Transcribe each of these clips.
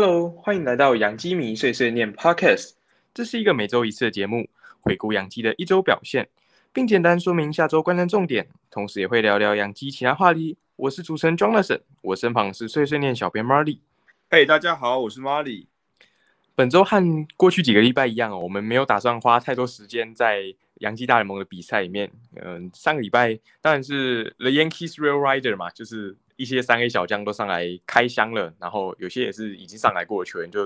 Hello，欢迎来到养鸡迷碎碎念 Podcast。这是一个每周一次的节目，回顾养鸡的一周表现，并简单说明下周观战重点，同时也会聊聊养鸡其他话题。我是主持人 Jonathan，我身旁是碎碎念小编 Marley。嘿，大家好，我是 Marley。本周和过去几个礼拜一样哦，我们没有打算花太多时间在洋基大联盟的比赛里面。嗯，上个礼拜当然是 The Yankees Real Rider 嘛，就是一些三 A 小将都上来开箱了，然后有些也是已经上来过的球员，就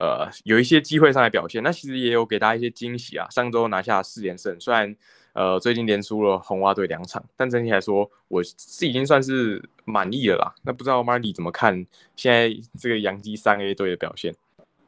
呃有一些机会上来表现。那其实也有给大家一些惊喜啊，上周拿下四连胜，虽然呃最近连输了红袜队两场，但整体来说我是已经算是满意了啦。那不知道 Marley 怎么看现在这个洋基三 A 队的表现？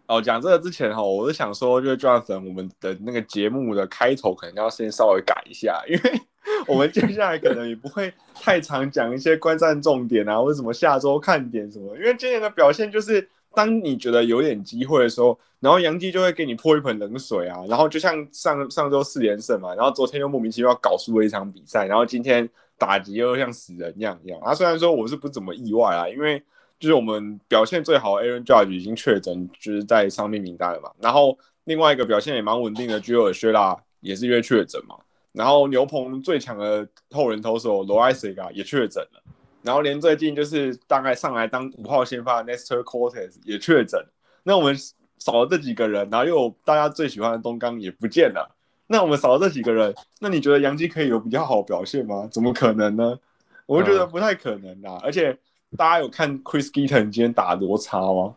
哦，讲这个之前哈，我是想说，就是 John 神我们的那个节目的开头可能要先稍微改一下，因为 我们接下来可能也不会太常讲一些观战重点啊，或者什么下周看点什么。因为今年的表现就是，当你觉得有点机会的时候，然后杨基就会给你泼一盆冷水啊，然后就像上上周四连胜嘛，然后昨天又莫名其妙搞输了一场比赛，然后今天打击又像死人一样一样。啊，虽然说我是不怎么意外啊，因为。就是我们表现最好，Aaron Judge 已经确诊，就是在伤病名单了嘛。然后另外一个表现也蛮稳定的 j o e 薛拉也是约确诊嘛。然后牛棚最强的后人投手罗埃斯嘎也确诊了。然后连最近就是大概上来当五号先发 Nestor Cortez 也确诊。那我们少了这几个人，然后又有大家最喜欢的东刚也不见了。那我们少了这几个人，那你觉得杨基可以有比较好表现吗？怎么可能呢？我觉得不太可能啊，而且。大家有看 Chris Giton 今天打多差吗？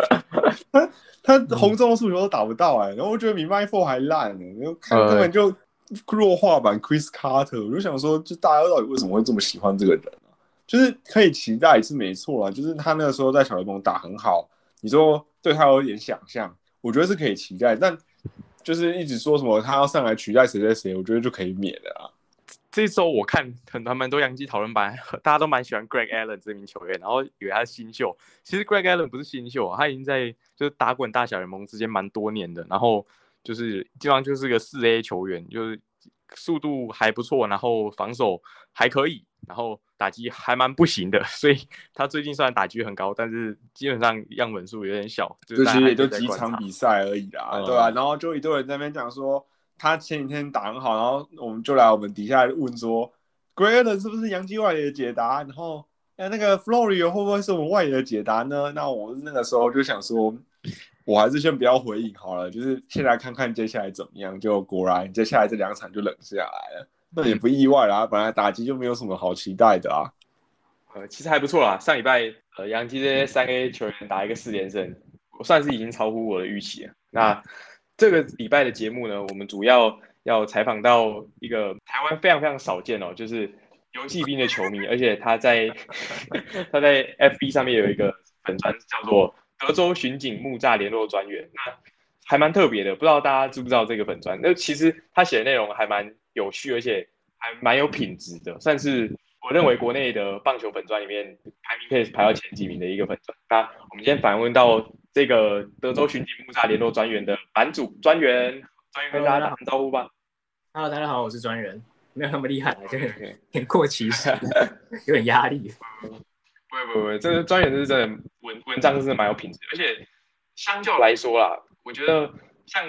他他红中的速球都打不到哎，然后我觉得比 My Four 还烂呢，然后看根本就弱化版 Chris Carter，我就想说，就大家到底为什么会这么喜欢这个人啊？就是可以期待是没错啊，就是他那个时候在小联盟打很好，你说对他有点想象，我觉得是可以期待，但就是一直说什么他要上来取代谁谁谁，我觉得就可以免了啊。这周我看很多蛮多洋基讨论版，大家都蛮喜欢 Greg Allen 这名球员，然后以为他是新秀。其实 Greg Allen 不是新秀啊，他已经在就是打滚大小联盟之间蛮多年的，然后就是基本上就是个四 A 球员，就是速度还不错，然后防守还可以，然后打击还蛮不行的。所以他最近虽然打击很高，但是基本上样本数有点小，就其实也就几场比赛而已啦，对吧？然后就一堆人在那边讲说。他前几天打很好，然后我们就来我们底下问说 g r a d 是不是杨基外野的解答？然后哎，那个 Florio 会不会是我们外野的解答呢？那我那个时候就想说，我还是先不要回应好了，就是先来看看接下来怎么样。就果然接下来这两场就冷下来了，那也不意外啦，本来打击就没有什么好期待的啊。呃，其实还不错啦，上礼拜呃杨基这些三 A 球员打一个四连胜，我算是已经超乎我的预期了。那这个礼拜的节目呢，我们主要要采访到一个台湾非常非常少见哦，就是游戏兵的球迷，而且他在 他在 FB 上面有一个粉专叫做德州巡警木栅联络专员，那还蛮特别的，不知道大家知不知道这个粉专？那其实他写的内容还蛮有趣，而且还蛮有品质的，算是我认为国内的棒球粉专里面排名可以排到前几名的一个粉专。那我们今天访问到。这个德州巡警木栅联络专员的版主专员，专员跟大家打招呼吧。Hello，大家好，我是专员，没有那么厉害，有点过期，有点压力。不不不会，这个专员是真的文文章是蛮有品质，而且相较来说啦，我觉得像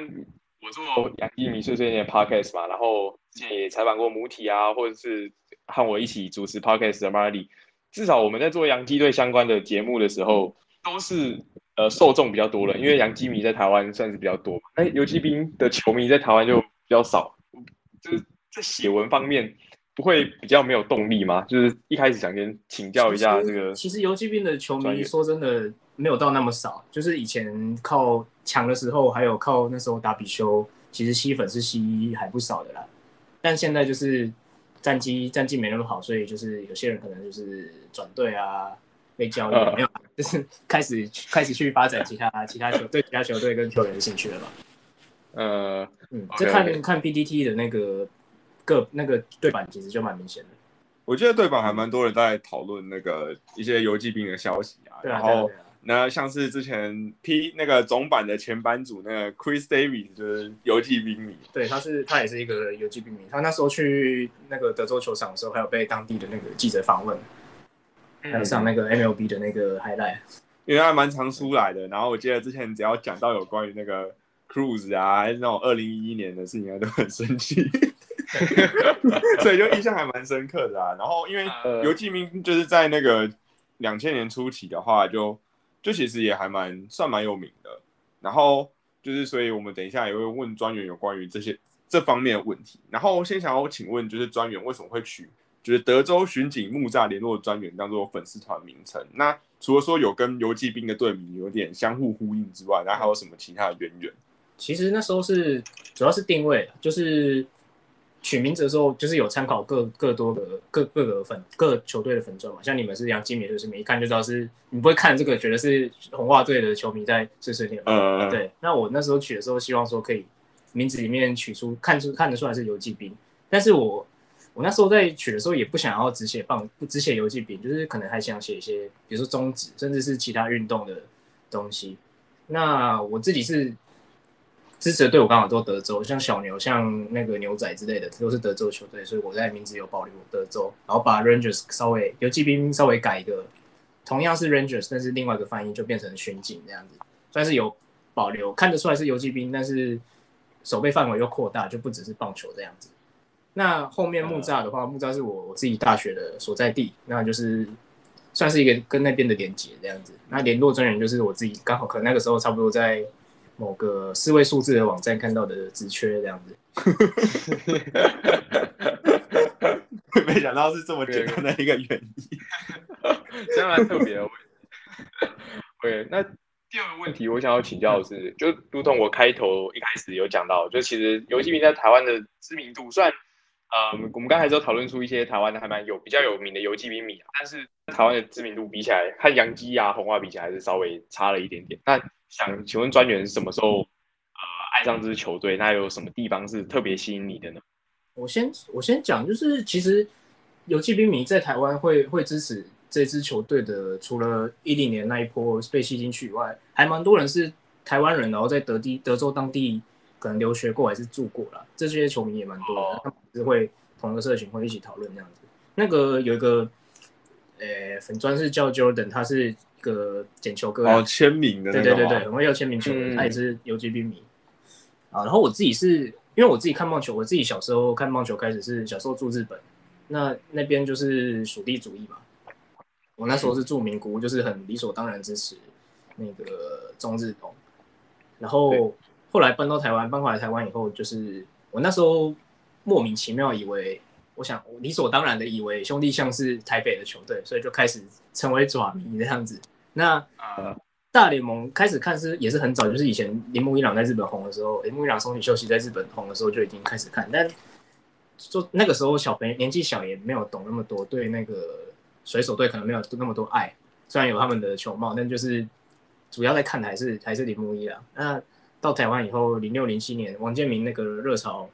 我做杨一米碎碎念 podcast 嘛，然后之前也采访过母体啊，或者是和我一起主持 podcast 的 Marley，至少我们在做杨基队相关的节目的时候，都是。呃，受众比较多了，因为杨基迷在台湾算是比较多嘛，那游击兵的球迷在台湾就比较少。就是在写文方面，不会比较没有动力吗？就是一开始想先请教一下这个。其实游击兵的球迷说真的没有到那么少，就是以前靠抢的时候，还有靠那时候打比修，其实吸粉是吸还不少的啦。但现在就是战绩战绩没那么好，所以就是有些人可能就是转队啊。被交易没有，就是开始开始去发展其他其他球队、其他球队跟球员的兴趣了吧？呃，嗯，这看看 PDT 的那个个那个对版，其实就蛮明显的。我记得对版还蛮多人在讨论那个一些游击兵的消息啊。然后那像是之前 P 那个总版的前版主那个 Chris Davis 就是游击兵迷。对，他是他也是一个游击兵迷。他那时候去那个德州球场的时候，还有被当地的那个记者访问。还有上那个 MLB 的那个 highlight，因为还蛮常出来的。然后我记得之前只要讲到有关于那个 Cruise 啊，还是那种二零一一年的事情，都很生气，所以就印象还蛮深刻的啊。然后因为游记兵就是在那个两千年初期的话，就就其实也还蛮算蛮有名的。然后就是，所以我们等一下也会问专员有关于这些这方面的问题。然后先想要请问，就是专员为什么会取就是德州巡警木栅联络专员当做粉丝团名称？那除了说有跟游击兵的队名有点相互呼应之外，那还有什么其他的渊源？其实那时候是主要是定位，就是。取名字的时候，就是有参考各各多个各各个粉各球队的粉钻嘛，像你们是杨基米，就是你一看就知道是，你不会看这个觉得是红袜队的球迷在碎碎念。嗯对。那我那时候取的时候，希望说可以名字里面取出看出看得出来是游击兵，但是我我那时候在取的时候也不想要只写棒，不只写游击兵，就是可能还想写一些，比如说中指，甚至是其他运动的东西。那我自己是。支持的队伍刚好都德州，像小牛、像那个牛仔之类的，都是德州球队，所以我在名字有保留德州，然后把 Rangers 稍微游击兵稍微改一个，同样是 Rangers，但是另外一个翻译就变成巡警这样子，算是有保留，看得出来是游击兵，但是守备范围又扩大，就不只是棒球这样子。那后面木栅的话，木栅是我我自己大学的所在地，那就是算是一个跟那边的连接这样子。那联络专员就是我自己，刚好可能那个时候差不多在。某个四位数字的网站看到的职缺这样子，没想到是这么简单的一个原因，真蛮特别的。对，那第二个问题我想要请教的是，就如同我开头一开始有讲到，就其实游戏名在台湾的知名度，算呃，我们刚才都讨论出一些台湾的还蛮有比较有名的游击兵迷，但是台湾的知名度比起来，和杨基啊、红袜比起来，还是稍微差了一点点。那想请问专员什么时候呃爱上这支球队？那有什么地方是特别吸引你的呢？我先我先讲，就是其实游击兵迷在台湾会会支持这支球队的，除了一零年那一波被吸进去以外，还蛮多人是台湾人，然后在德地德州当地可能留学过还是住过了，这些球迷也蛮多的，他们是会同一个社群会一起讨论这样子。那个有一个呃粉砖是叫 Jordan，他是一。个捡球哥哦，签名的对对对对，很会要签名球，他也是游击兵迷啊。然后我自己是因为我自己看棒球，我自己小时候看棒球开始是小时候住日本，那那边就是属地主义嘛。我那时候是住名古屋，就是很理所当然支持那个中日东。然后后来搬到台湾，搬回来台湾以后，就是我那时候莫名其妙以为。我想理所当然的以为兄弟像是台北的球队，所以就开始成为爪迷这样子。那呃，大联盟开始看是也是很早，就是以前铃木一朗在日本红的时候，铃木一朗松井秀喜在日本红的时候就已经开始看。但就那个时候小朋友年纪小也没有懂那么多，对那个水手队可能没有那么多爱。虽然有他们的球帽，但就是主要在看的还是还是铃木一朗。那到台湾以后，零六零七年王建民那个热潮。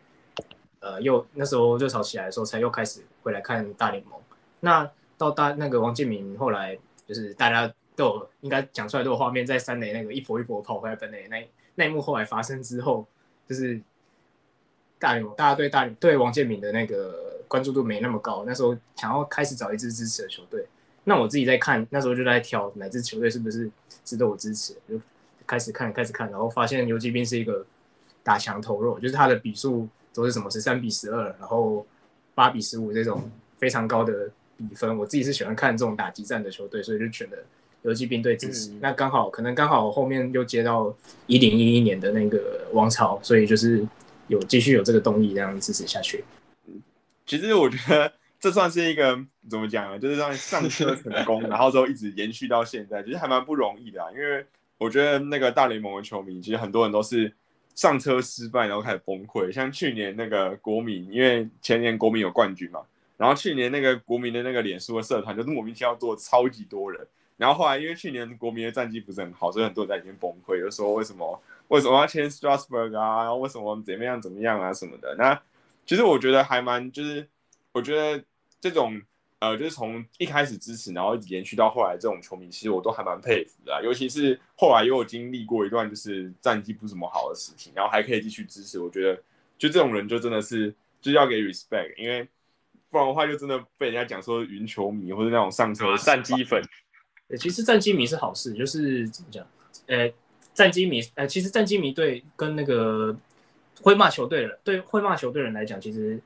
呃，又那时候热潮起来的时候，才又开始回来看大联盟。那到大那个王建民后来，就是大家都有应该讲出来都有画面，在三垒那个一波一波跑回来本垒那那一幕后来发生之后，就是大联盟大家对大对王建民的那个关注度没那么高。那时候想要开始找一支支持的球队，那我自己在看，那时候就在挑哪支球队是不是值得我支持，开始看开始看，然后发现游击兵是一个打强投弱，就是他的比数。都是什么十三比十二，然后八比十五这种非常高的比分，我自己是喜欢看这种打击战的球队，所以就选了游击兵队支持。那刚好可能刚好后面又接到一零一一年的那个王朝，所以就是有继续有这个动力这样支持下去。其实我觉得这算是一个怎么讲呢，就是让上车成功，然后之后一直延续到现在，其实还蛮不容易的。因为我觉得那个大联盟的球迷，其实很多人都是。上车失败，然后开始崩溃。像去年那个国民，因为前年国民有冠军嘛，然后去年那个国民的那个脸书的社团就是莫名其妙多超级多人。然后后来因为去年国民的战绩不是很好，所以很多人在里面崩溃，就说为什么为什么要签 Strasburg 啊？然后为什么怎么样怎么样啊什么的。那其实我觉得还蛮就是我觉得这种。呃，就是从一开始支持，然后一直延续到后来，这种球迷其实我都还蛮佩服的。尤其是后来又有经历过一段就是战绩不怎么好的事情，然后还可以继续支持，我觉得就这种人就真的是就要给 respect，因为不然的话就真的被人家讲说云球迷或者那种上车战绩粉。其实战机迷是好事，就是怎么讲？呃，战机迷，呃，其实战机迷对跟那个会骂球队的，对会骂球队人来讲，其实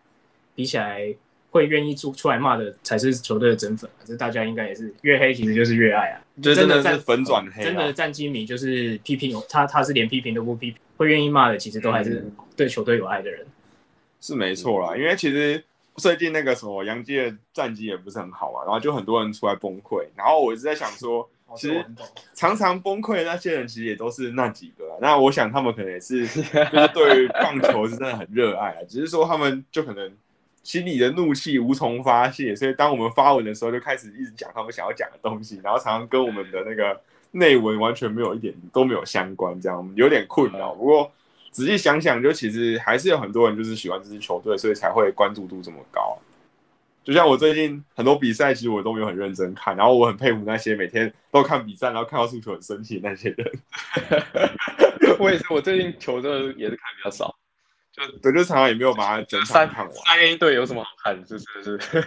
比起来会愿意出出来骂的才是球队的真粉。这大家应该也是越黑其实就是越爱啊，就真的是粉转黑。真的战机迷就是批评他，他是连批评都不批评，会愿意骂的，其实都还是对球队有爱的人。是没错啦，因为其实。最近那个什么杨基的战绩也不是很好嘛，然后就很多人出来崩溃，然后我一直在想说，其实常常崩溃的那些人其实也都是那几个，那我想他们可能也是就是对于棒球是真的很热爱啊，只是说他们就可能心里的怒气无从发泄，所以当我们发文的时候就开始一直讲他们想要讲的东西，然后常常跟我们的那个内文完全没有一点都没有相关，这样有点困扰。不过。仔细想想，就其实还是有很多人就是喜欢这支球队，所以才会关注度这么高。就像我最近很多比赛，其实我都没有很认真看，然后我很佩服那些每天都看比赛，然后看到输球很生气的那些人。我也是，我最近球真的也是看比较少，就对，就常常也没有把它整场看完。三 A 队有什么好看？是是是。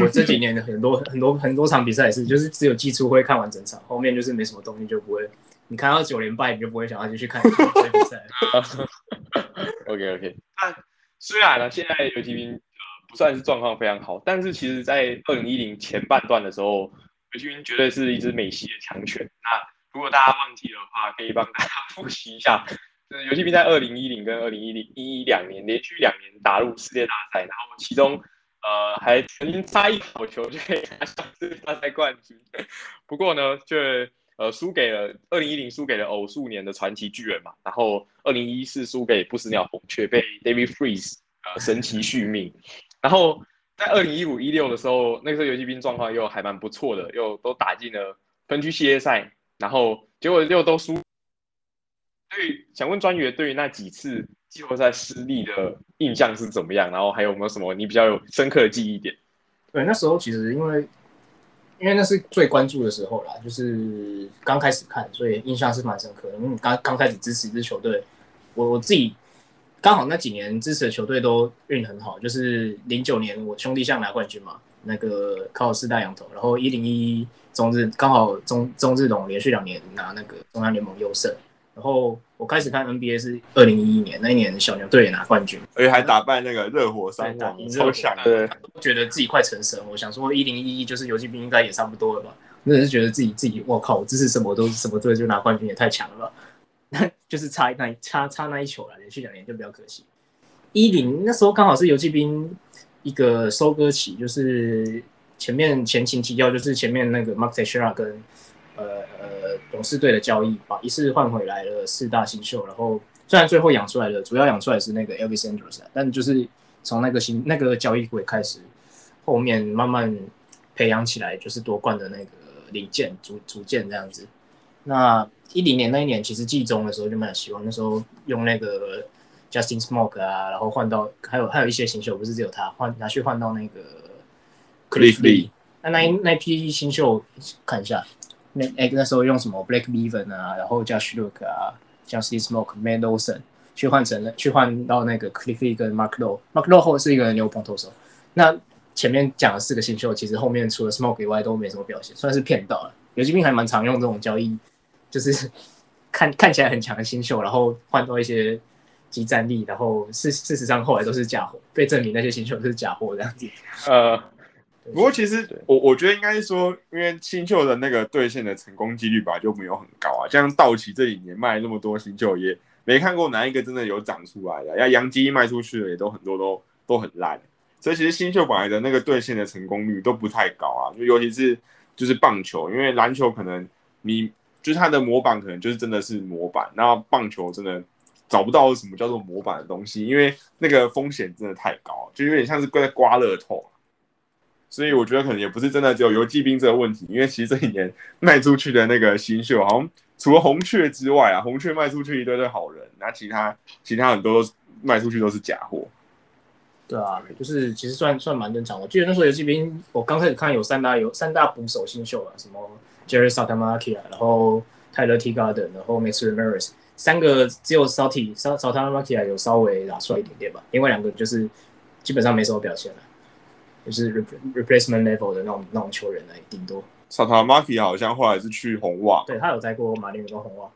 我这几年的很多很多很多场比赛也是，就是只有季初会看完整场，后面就是没什么东西就不会。你看到九连败，你就不会想要继续看比赛。OK OK。那虽然呢，现在游击兵呃不算是状况非常好，但是其实，在二零一零前半段的时候，游击兵绝对是一支美系的强权。那如果大家忘记的话，可以帮大家复习一下，游戏兵在二零一零跟二零一零一一两年连续两年打入世界大赛，然后其中呃还曾经差一好球就可以拿下世界大赛冠军。不过呢，却呃，输给了二零一零输给了偶数年的传奇巨人嘛，然后二零一四输给不死鸟红雀，被 David Freeze 呃神奇续命，然后在二零一五一六的时候，那时候游戏兵状况又还蛮不错的，又都打进了分区系列赛，然后结果又都输。对，想问专员对于那几次季后赛失利的印象是怎么样？然后还有没有什么你比较有深刻的记忆点？对，那时候其实因为。因为那是最关注的时候啦，就是刚开始看，所以印象是蛮深刻的。因为刚刚开始支持一支球队，我我自己刚好那几年支持的球队都运很好，就是零九年我兄弟象拿冠军嘛，那个靠四大羊头，然后一零一中日刚好中中日龙连续两年拿那个中央联盟优胜。然后我开始看 NBA 是二零一一年那一年，小牛队也拿冠军，而且还打败那个热火三王，超强。对，觉得自己快成神。我想说一零一一就是游击兵应该也差不多了吧？那是觉得自己自己，我靠，我支持什么都什么队就拿冠军也太强了吧？那就是差那差差那一球了，连续两年就比较可惜。一零那时候刚好是游击兵一个收割期，就是前面前情提要，就是前面那个 Mark Teixeira 跟。呃呃，勇士队的交易把一次换回来了四大新秀，然后虽然最后养出来的主要养出来是那个 Elvis Andrews，但就是从那个新那个交易会开始，后面慢慢培养起来就是夺冠的那个零件组组件这样子。那一零年那一年其实季中的时候就蛮有希望，那时候用那个 Justin Smoke 啊，然后换到还有还有一些新秀，不是只有他换拿去换到那个 Cliff Lee，那那那批新秀看一下。那哎，那时候用什么 Black Beaver 啊，然后叫 Shlook 啊，叫 Steve Smoke、Mendelssohn 去换成了，去换到那个 Cliffy 跟 Mark Low。Mark Low 后是一个牛棚投手。那前面讲了四个新秀，其实后面除了 Smoke 以外都没什么表现，算是骗到了。游击兵还蛮常用这种交易，就是 看看起来很强的新秀，然后换到一些集战力，然后事事实上后来都是假货，被证明那些新秀都是假货这样子。呃。不过其实我我觉得应该是说，因为新秀的那个兑现的成功几率吧就没有很高啊。像道奇这几年卖那么多新秀，也没看过哪一个真的有长出来的。要杨基卖出去的也都很多都都很烂，所以其实新秀本来的那个兑现的成功率都不太高啊。就尤其是就是棒球，因为篮球可能你就是它的模板可能就是真的是模板，然后棒球真的找不到什么叫做模板的东西，因为那个风险真的太高，就有点像是在刮乐透。所以我觉得可能也不是真的只有游击兵这个问题，因为其实这一年卖出去的那个新秀，好像除了红雀之外啊，红雀卖出去一堆堆好人，那其他其他很多卖出去都是假货。对啊，就是其实算算蛮正常。我记得那时候游击兵，我刚开始看有三大有三大捕手新秀啊，什么 Jerry Saltamarki 啊，然后泰勒 T Garden，然后 Max Ramirez，三个只有 Salty Saltamarki 有稍微拿出来一点点吧，另外两个就是基本上没什么表现了。就是 replacement level 的那种那种球员呢，顶多萨塔马基好像后来是去红袜，对他有在过马林鱼跟红袜。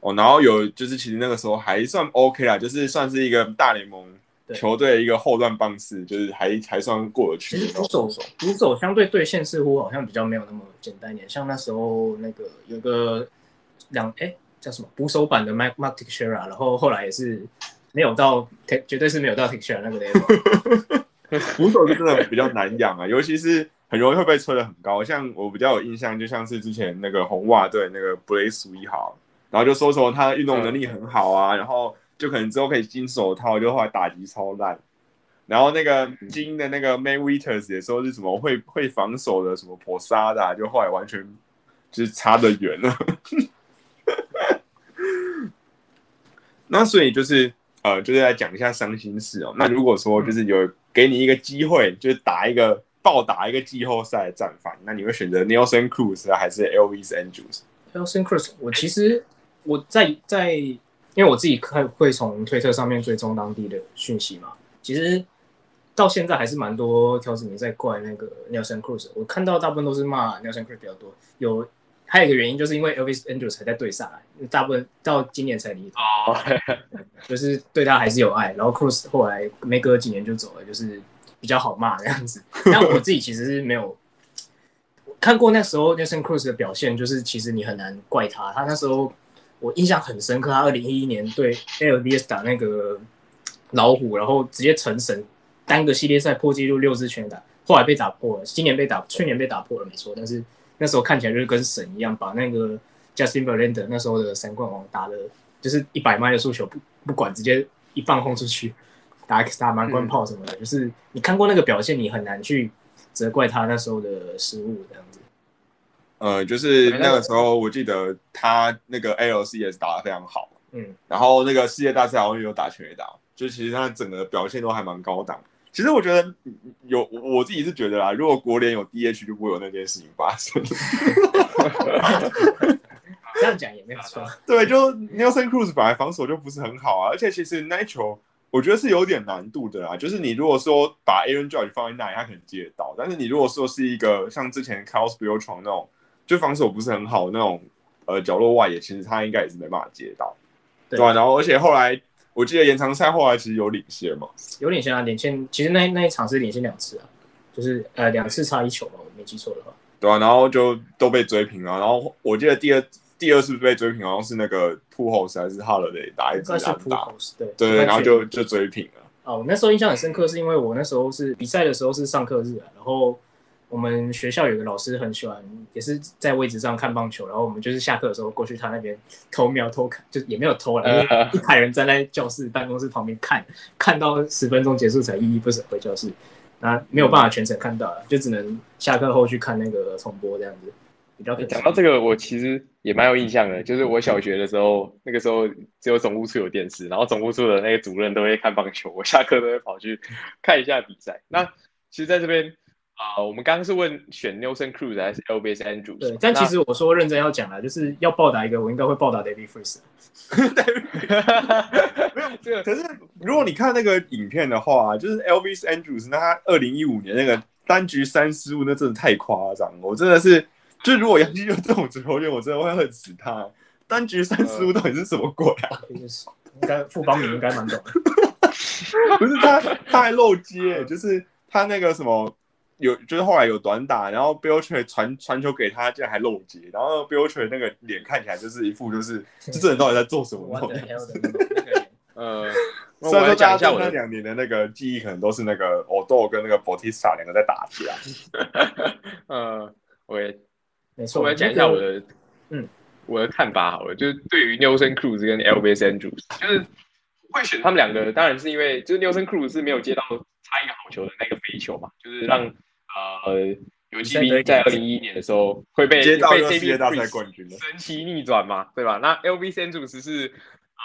哦，然后有就是其实那个时候还算 OK 啦，就是算是一个大联盟球队的一个后段棒次，就是还还算过得去。其实捕手捕手相对对线似乎好像比较没有那么简单一点，像那时候那个有个两哎叫什么捕手版的 Mike Mark Teixeira，然后后来也是没有到绝对是没有到 Teixeira 那个 level。捕手是真的比较难养啊，尤其是很容易会被吹得很高。像我比较有印象，就像是之前那个红袜队那个 Blaze 一号。然后就说说他运动能力很好啊，然后就可能之后可以金手套，就后来打击超烂。然后那个金的那个 May Witters 也说是什么会会防守的什么破沙的，就后来完全就是差得远了。那所以就是呃，就是来讲一下伤心事哦。那如果说就是有给你一个机会，就是打一个暴打一个季后赛的战犯，那你会选择 Nelson Cruz 还是 L V S Andrews？Nelson Cruz，我其实。我在在，因为我自己看会从推特上面追踪当地的讯息嘛，其实到现在还是蛮多条子民在怪那个 Nelson Cruz，我看到大部分都是骂 Nelson Cruz 比较多。有还有一个原因，就是因为 Elvis Andrews 才在队上来，大部分到今年才离哦，就是对他还是有爱。然后 Cruz 后来没隔几年就走了，就是比较好骂这样子。但我自己其实是没有看过那时候 Nelson Cruz 的表现，就是其实你很难怪他，他那时候。我印象很深刻，他二零一一年对 LVS 打那个老虎，然后直接成神，单个系列赛破纪录六支全打，后来被打破了，今年被打，去年被打破了没错，但是那时候看起来就是跟神一样，把那个 Justin Verlander 那时候的三冠王打的，就是一百迈的速球不不管，直接一棒轰出去，打打满贯炮什么的，就是你看过那个表现，你很难去责怪他那时候的失误这样子。呃，就是那个时候，我记得他那个 LCS 打的非常好，嗯，然后那个世界大赛好像有打全垒打，就其实他整个表现都还蛮高档。其实我觉得有我自己是觉得啦，如果国联有 DH 就不会有那件事情发生。这样讲也没有错。对，就 Nelson Cruz 本来防守就不是很好啊，而且其实那球我觉得是有点难度的啦。就是你如果说把 Aaron Judge 放在那里，他可能接得到，但是你如果说是一个像之前 Carlos b i l t r o n 那种。就防守不是很好那种，呃，角落外野，其实他应该也是没办法接到，对吧？然后，而且后来我记得延长赛后来其实有领先嘛，有领先啊，领先。其实那那一场是领先两次啊，就是呃两次差一球嘛，我没记错的话。对啊，然后就都被追平了。然后我记得第二第二次被追平，好像是那个扑后还是 Holiday 打一支安打，对对，然后就就追平了。哦，我那时候印象很深刻，是因为我那时候是比赛的时候是上课日啊，然后。我们学校有个老师很喜欢，也是在位置上看棒球，然后我们就是下课的时候过去他那边偷瞄偷看，就也没有偷了，一排人站在教室办公室旁边看，看到十分钟结束才依依不舍回教室，那没有办法全程看到了，就只能下课后去看那个重播这样子。比较讲到这个，我其实也蛮有印象的，就是我小学的时候，那个时候只有总务处有电视，然后总务处的那个主任都会看棒球，我下课都会跑去看一下比赛。那其实在这边。啊，我们刚刚是问选 Nelson Cruz 还是 Elvis Andrews？对，但其实我说认真要讲了，就是要报答一个，我应该会报答 David Freese。没有这个，可是如果你看那个影片的话，就是 Elvis Andrews，那他二零一五年那个单局三失误，那真的太夸张了。我真的是，就如果杨基有这种球员，我真的会恨死他。单局三失误到底是什么鬼啊？应该副帮名应该蛮懂。不是他，他还漏接，就是他那个什么。有就是后来有短打，然后 b i l l t r 传传球给他，竟然还漏接，然后 b i l l t r 那个脸看起来就是一副就是 这人到底在做什么？呃，虽然说大家那两年的那个记忆可能都是那个 Odo 跟那个 Bautista 两个在打架。呃，我也没错，我来讲一下我的嗯我的看法好了，就是对于 Nelson Cruz 跟 Elvis Andrews，就是会选他们两个，当然是因为就是 Nelson Cruz 是没有接到差一个好球的那个飞球嘛，就是让。呃，游击兵在二零一一年的时候会被被世界大赛冠军神奇逆转嘛，对吧？那 L V 三主持是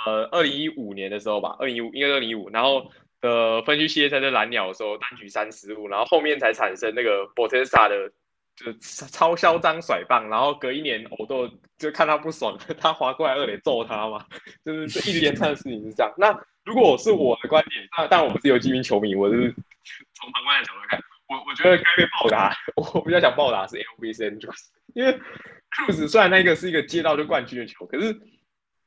呃二零一五年的时候吧，二零一五应该二零一五，然后的分区系列赛在蓝鸟的时候单局三失误，然后后面才产生那个 b o t e s a 的就超嚣张甩棒，然后隔一年偶豆就看他不爽，他划过来二垒揍他嘛，就是这一连串的事情是这样。那如果是我的观点，那当然我不是游击兵球迷，我是从旁观的角度看。我我觉得该被报答，我比较想报答是 L V C Andrews，因为 Cruz 虽然那个是一个接到就冠军的球，可是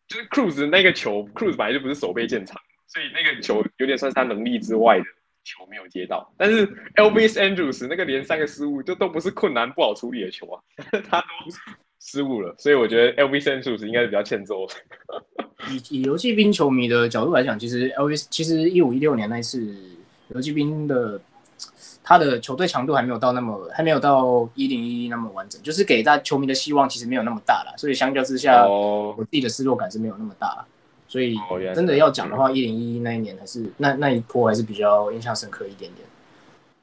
就是 Cruz 那个球，Cruz 本来就不是手背见长，所以那个球有点算是他能力之外的球没有接到。但是 Elvis Andrews 那个连三个失误，就都不是困难不好处理的球啊，他都失误了，所以我觉得 Elvis Andrews 应该是比较欠揍。以 以游击兵球迷的角度来讲，其实 Elvis 其实一五一六年那一次游击兵的。他的球队强度还没有到那么，还没有到一零一那么完整，就是给大球迷的希望其实没有那么大了，所以相较之下，我自己的失落感是没有那么大，所以真的要讲的话，一零一那一年还是那那一波还是比较印象深刻一点点。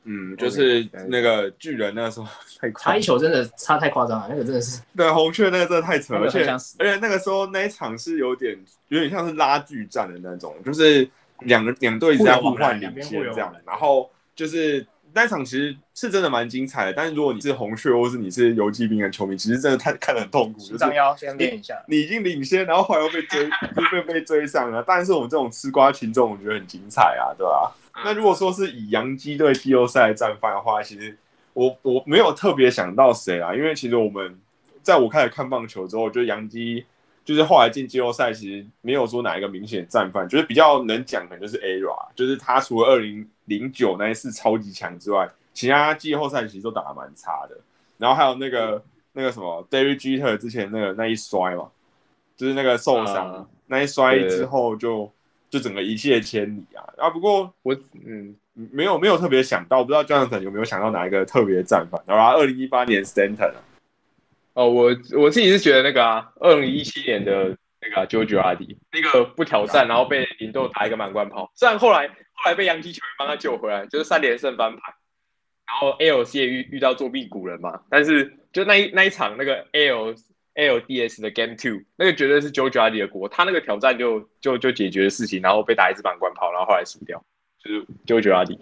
嗯，就是那个巨人那时候太差一球真的差太夸张了，那个真的是 对红雀那个真的太扯，而且而且那个时候那一场是有点有点像是拉锯战的那种，就是两个两队在互换领先这样，然后就是。那场其实是真的蛮精彩的，但是如果你是红血或是你是游击兵的球迷，其实真的太看得很痛苦。张腰先练一下，你已经领先，然后后来又被追，又被被追上了。但是我们这种吃瓜群众，我觉得很精彩啊，对吧？那如果说是以洋基队季后赛战犯的话，其实我我没有特别想到谁啊，因为其实我们在我开始看棒球之后，我觉得洋基。就是后来进季后赛，其实没有说哪一个明显战犯，就是比较能讲，的就是 Ara，就是他除了二零零九那一次超级强之外，其他季后赛其实都打得蛮差的。然后还有那个那个什么 David Jeter 之前那个那一摔嘛，就是那个受伤那一摔之后，就就整个一泻千里啊。啊，不过我嗯没有没有特别想到，不知道 Jonathan 有没有想到哪一个特别战犯？然后二零一八年 Stanton 啊。哦，我我自己是觉得那个啊，二零一七年的那个 JoJo 阿迪，那个不挑战，然后被林豆打一个满贯炮，虽然后来后来被洋基球员帮他救回来，就是三连胜翻盘，然后 ALC 也遇遇到作弊古人嘛，但是就那一那一场那个 L LDS 的 Game Two，那个绝对是 JoJo 阿迪的锅，他那个挑战就就就解决的事情，然后被打一支满贯炮，然后后来输掉，就是 JoJo 阿迪，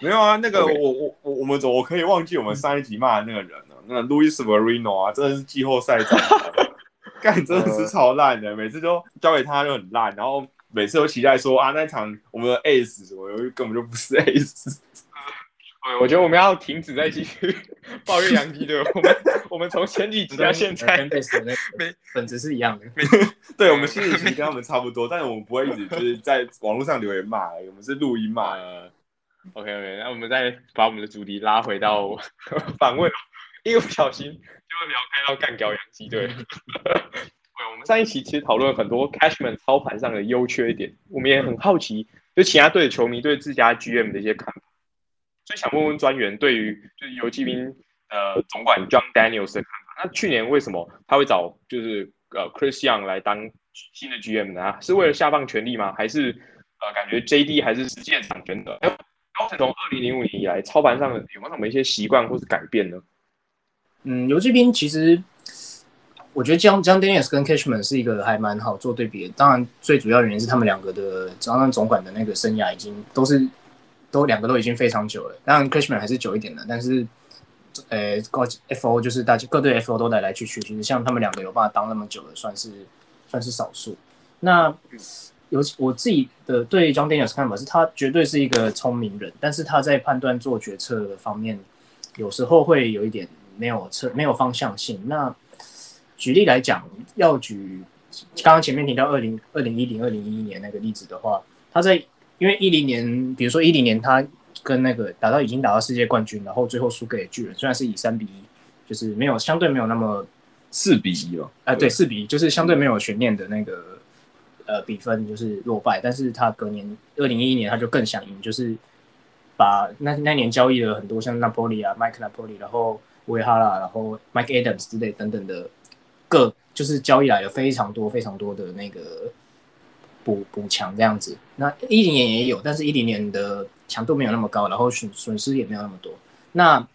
没有啊，那个 我我我我们怎我可以忘记我们上一集骂的那个人？呢？那 Louis Verino 啊，真的是季后赛战，干真的是超烂的，每次都交给他就很烂，然后每次都期待说啊那场我们的 Ace，我根本就不是 Ace。我觉得我们要停止再继续 抱怨杨基队，我们我们从前几集到现在，没本质是一样的，对，我们心里其实跟他们差不多，但是我们不会一直就是在网络上留言骂，我们是录音骂。OK OK，那我们再把我们的主题拉回到访问。一个不小心就会聊开到干掉洋基队。对，我们上一期其实讨论很多 Cashman 操盘上的优缺点，我们也很好奇，就其他队的球迷对自家 GM 的一些看法。所以想问问专员对于就是游击兵呃总管 John Daniels 的看法。那去年为什么他会找就是呃 Chris Young 来当新的 GM 呢？是为了下放权力吗？还是呃感觉 JD 还是实际掌权的？高层从二零零五年以来操盘上有没有什么一些习惯或是改变呢？嗯，游击兵其实，我觉得江江 Daniels 跟 Cashman 是一个还蛮好做对比的。当然，最主要原因是他们两个的当任总管的那个生涯已经都是都两个都已经非常久了。当然，Cashman 还是久一点的，但是呃，高 FO 就是大家各队 FO 都来来去去，其实像他们两个有办法当那么久的，算是算是少数。那尤我自己的对江 Daniels 看法是，他绝对是一个聪明人，但是他在判断做决策的方面，有时候会有一点。没有策，没有方向性。那举例来讲，要举刚刚前面提到二零二零一零二零一一年那个例子的话，他在因为一零年，比如说一零年，他跟那个打到已经打到世界冠军，然后最后输给巨人，虽然是以三比一，就是没有相对没有那么四比一了。哎，对，四比一，就是相对没有悬念的那个呃比分，就是落败。但是他隔年二零一一年，他就更想赢，就是把那那年交易了很多像 Napoli 啊，Mike Napoli，然后。维哈拉，然后 Mike Adams 之类等等的各就是交易来了非常多非常多的那个补补强这样子。那一零年也有，但是一零年的强度没有那么高，然后损损失也没有那么多。那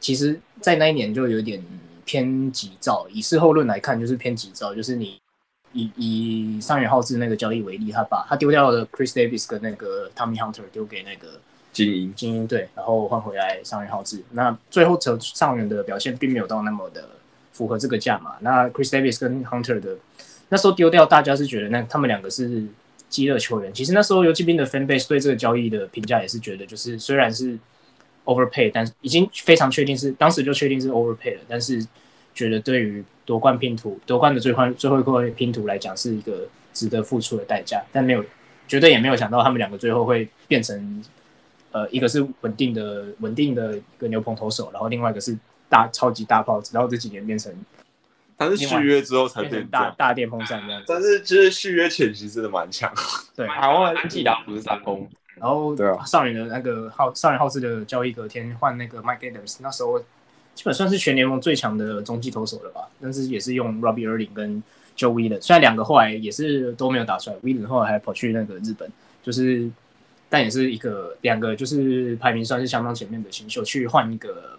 其实，在那一年就有点偏急躁。以事后论来看，就是偏急躁。就是你以以上元浩志那个交易为例，他把他丢掉了 Chris Davis 跟那个 Tommy Hunter 丢给那个。精英精英队，然后换回来上元浩志。那最后成上元的表现并没有到那么的符合这个价码。那 Chris Davis 跟 Hunter 的那时候丢掉，大家是觉得那他们两个是饥饿球员。其实那时候游击兵的 fan base 对这个交易的评价也是觉得，就是虽然是 overpay，但已经非常确定是当时就确定是 overpay 了，但是觉得对于夺冠拼图夺冠的最后最后一块拼图来讲是一个值得付出的代价，但没有绝对也没有想到他们两个最后会变成呃一个是稳定的稳定的一个牛棚投手，然后另外一个是大超级大炮，直到这几年变成。他是续约之后才变大大电风扇这样子，但是其实续约前其实真的蛮强。对，台湾安吉达不是三公，然后对啊，少年的那个浩少年浩志的交易隔天换那个 Mike Adams，那时候基本算是全联盟最强的中继投手了吧？但是也是用 Robbie Erling 跟 Joe Wheeler，虽然两个后来也是都没有打出来，Wheeler 后来还跑去那个日本，就是但也是一个两个就是排名算是相当前面的新秀去换一个。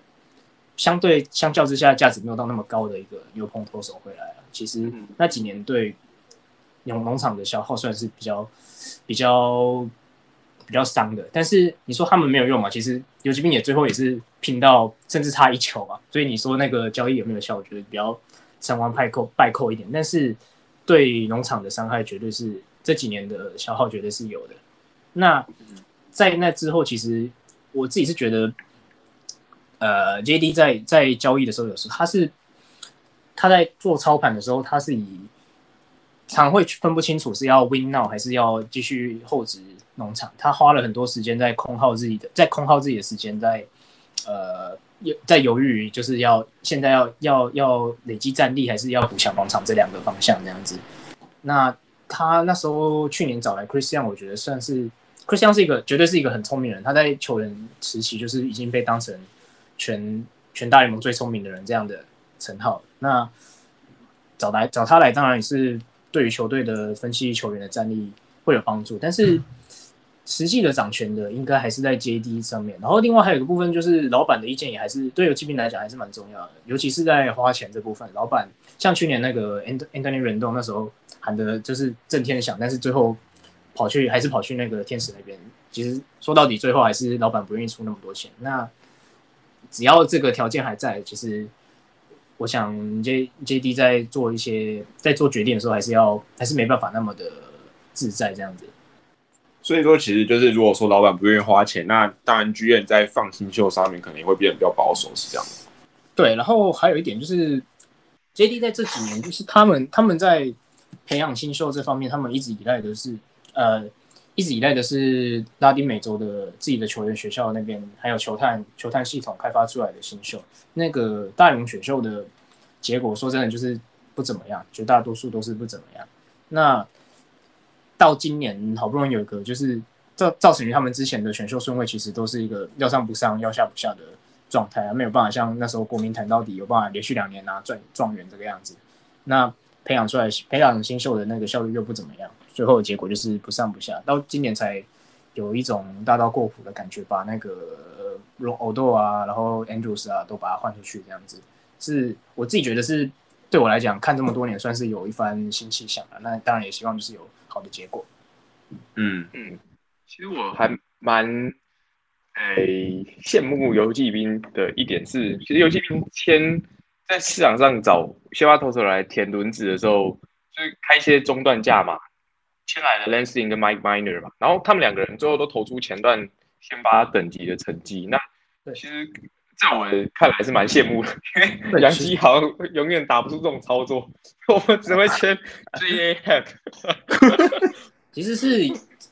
相对相较之下，价值没有到那么高的一个牛棚投手回来了。其实那几年对农农场的消耗算是比较比较比较伤的。但是你说他们没有用嘛？其实游击兵也最后也是拼到甚至差一球嘛。所以你说那个交易有没有效？我觉得比较成王败寇败寇一点。但是对农场的伤害绝对是这几年的消耗绝对是有的。那在那之后，其实我自己是觉得。呃，J D 在在交易的时候，有时他是他在做操盘的时候，他是以常会分不清楚是要 win now 还是要继续厚植农场。他花了很多时间在空耗自己的，在空耗自己的时间，在呃在犹豫，就是要现在要要要累积战力，还是要补强广场这两个方向这样子。那他那时候去年找来 Christian，我觉得算是 Christian 是一个绝对是一个很聪明人。他在球员时期就是已经被当成。全全大联盟最聪明的人这样的称号，那找来找他来，当然也是对于球队的分析球员的战力会有帮助。但是实际的掌权的应该还是在 JD 上面。然后另外还有一个部分就是老板的意见也还是对游骑兵来讲还是蛮重要的，尤其是在花钱这部分。老板像去年那个 Anthony Rendon 那时候喊的就是震天响，但是最后跑去还是跑去那个天使那边。其实说到底，最后还是老板不愿意出那么多钱。那只要这个条件还在，其实我想 J J D 在做一些在做决定的时候，还是要还是没办法那么的自在这样子。所以说，其实就是如果说老板不愿意花钱，那当然剧院在放新秀上面可能也会变得比较保守，是这样对，然后还有一点就是 J D 在这几年，就是他们他们在培养新秀这方面，他们一直依赖的是呃。一直以来的是拉丁美洲的自己的球员学校那边，还有球探球探系统开发出来的新秀，那个大龙选秀的结果，说真的就是不怎么样，绝大多数都是不怎么样。那到今年好不容易有一个，就是造造成于他们之前的选秀顺位其实都是一个要上不上要下不下的状态啊，没有办法像那时候国民谈到底有办法连续两年拿状状元这个样子。那培养出来培养新秀的那个效率又不怎么样。最后的结果就是不上不下，到今年才有一种大刀过斧的感觉，把那个罗欧豆啊，然后 Andrews 啊，都把它换出去，这样子是我自己觉得是对我来讲看这么多年算是有一番新气象了。那当然也希望就是有好的结果。嗯嗯，其实我还蛮诶羡慕游击兵的一点是，其实游击兵签在市场上找先发投手来填轮子的时候，就是开一些中段价嘛。签来的 Lansing 跟 Mike Miner 嘛，然后他们两个人最后都投出前段先发等级的成绩。那其实在我看来是蛮羡慕的，因为杨基好像永远打不出这种操作，我们只会签 Head。其实是，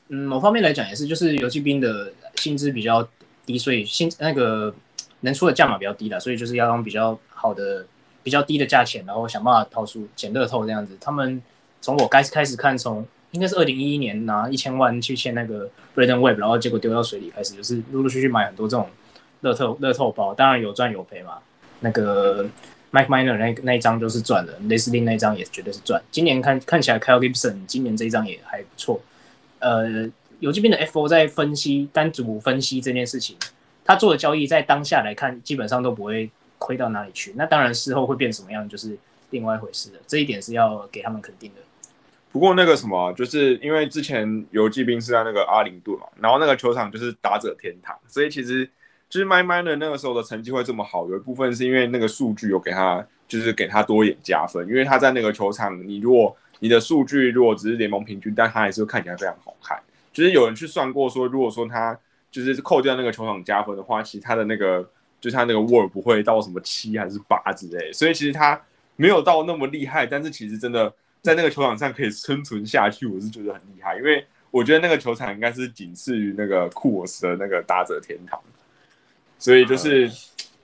嗯，某方面来讲也是，就是游击兵的薪资比较低，所以薪那个能出的价码比较低的，所以就是要用比较好的、比较低的价钱，然后想办法掏出捡乐透这样子。他们从我开始开始看从。应该是二零一一年拿一千万去签那个 Braden Web，然后结果丢到水里，开始就是陆陆续续买很多这种乐透乐透包，当然有赚有赔嘛。那个 Mike Miner 那那一张都是赚的，雷斯汀那一张也绝对是赚。今年看看起来 Kyle Gibson 今年这一张也还不错。呃，有这边的 FO 在分析单组分析这件事情，他做的交易在当下来看基本上都不会亏到哪里去。那当然事后会变什么样就是另外一回事了，这一点是要给他们肯定的。不过那个什么，就是因为之前游击兵是在那个阿灵顿嘛，然后那个球场就是打者天堂，所以其实就是麦麦的那个时候的成绩会这么好，有一部分是因为那个数据有给他，就是给他多一点加分，因为他在那个球场，你如果你的数据如果只是联盟平均，但他还是看起来非常好看。就是有人去算过说，如果说他就是扣掉那个球场加分的话，其实他的那个。就是他那个 WAR 不会到什么七还是八之类，所以其实他没有到那么厉害，但是其实真的在那个球场上可以生存下去，我是觉得很厉害，因为我觉得那个球场应该是仅次于那个库尔斯的那个打者天堂，所以就是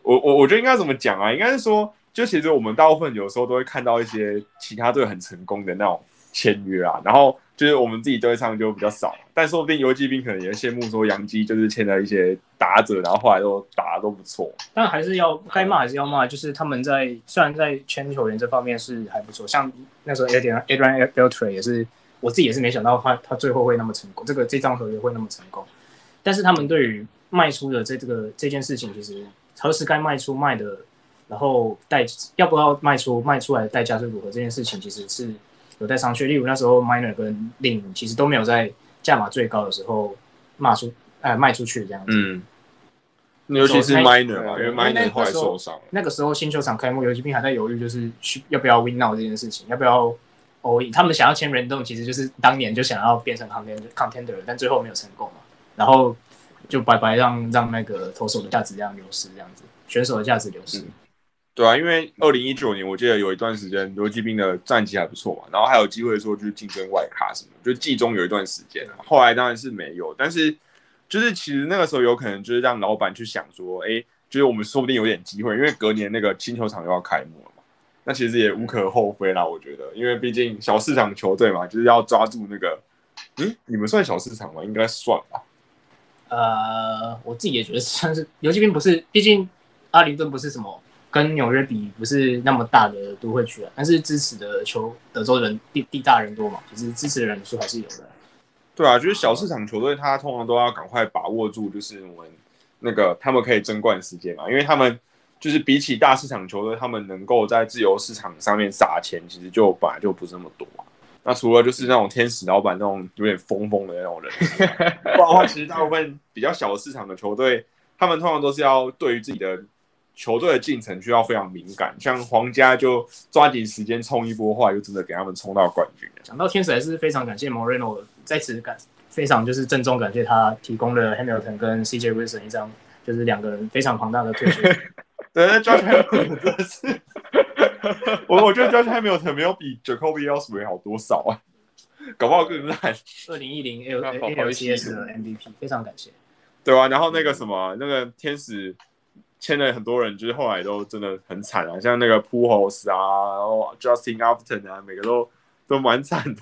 我我我觉得应该怎么讲啊？应该是说，就其实我们大部分有时候都会看到一些其他队很成功的那种签约啊，然后。就是我们自己都会唱就比较少，但说不定游击兵可能也羡慕说杨基就是签了一些打者，然后后来都打的都不错。但还是要该骂还是要骂，就是他们在虽然在签球员这方面是还不错，像那时候 Adrian Adrian Beltre 也是，我自己也是没想到他他最后会那么成功，这个这张合约会那么成功。但是他们对于卖出的这这个这件事情，其实何时该卖出卖的，然后代要不要卖出卖出来的代价是如何这件事情，其实是。有在商榷，例如那时候 Miner 跟 Lin 其实都没有在价码最高的时候卖出，哎，卖出去这样子。嗯，尤其是 Miner 嘛，因为 Miner 后来受伤。那个时候新球场开幕，游击兵还在犹豫，就是去要不要 Win Now 这件事情，要不要 All 他们想要签 Random，其实就是当年就想要变成 Contender Contender，但最后没有成功嘛。然后就白白让让那个投手的价值这样流失，这样子，选手的价值流失。对啊，因为二零一九年我记得有一段时间游击兵的战绩还不错嘛，然后还有机会说就是竞争外卡什么，就季中有一段时间后来当然是没有，但是就是其实那个时候有可能就是让老板去想说，哎，就是我们说不定有点机会，因为隔年那个新球场又要开幕了嘛，那其实也无可厚非啦，我觉得，因为毕竟小市场球队嘛，就是要抓住那个，嗯，你们算小市场吗？应该算吧。呃，我自己也觉得算是游击兵不是，毕竟阿灵顿不是什么。跟纽约比不是那么大的都会区啊，但是支持的球德州人地地大人多嘛，就是支持的人数还是有的。对啊，就是小市场球队，他通常都要赶快把握住，就是我们那个他们可以争冠时间嘛，因为他们就是比起大市场球队，他们能够在自由市场上面撒钱，其实就本来就不是那么多。那除了就是那种天使老板那种有点疯疯的那种人，不然的话，其实大部分比较小的市场的球队，他们通常都是要对于自己的。球队的进程需要非常敏感，像皇家就抓紧时间冲一波，后来就真的给他们冲到冠军。讲到天使，还是非常感谢 Moreno，在此感非常就是郑重感谢他提供了 Hamilton 跟 CJ Wilson 一张，就是两个人非常庞大的退休。对，Josh Hamilton 真的是，我我觉得 Josh Hamilton 没有比 Jacoby Ellsbury 好多少啊，搞不好更烂。二零一零 L ALCS 的 MVP，非常感谢。对啊，然后那个什么，那个天使。签了很多人，就是后来都真的很惨啊，像那个 p u h o s 啊，然后 Justin Upton 啊，每个都都蛮惨的。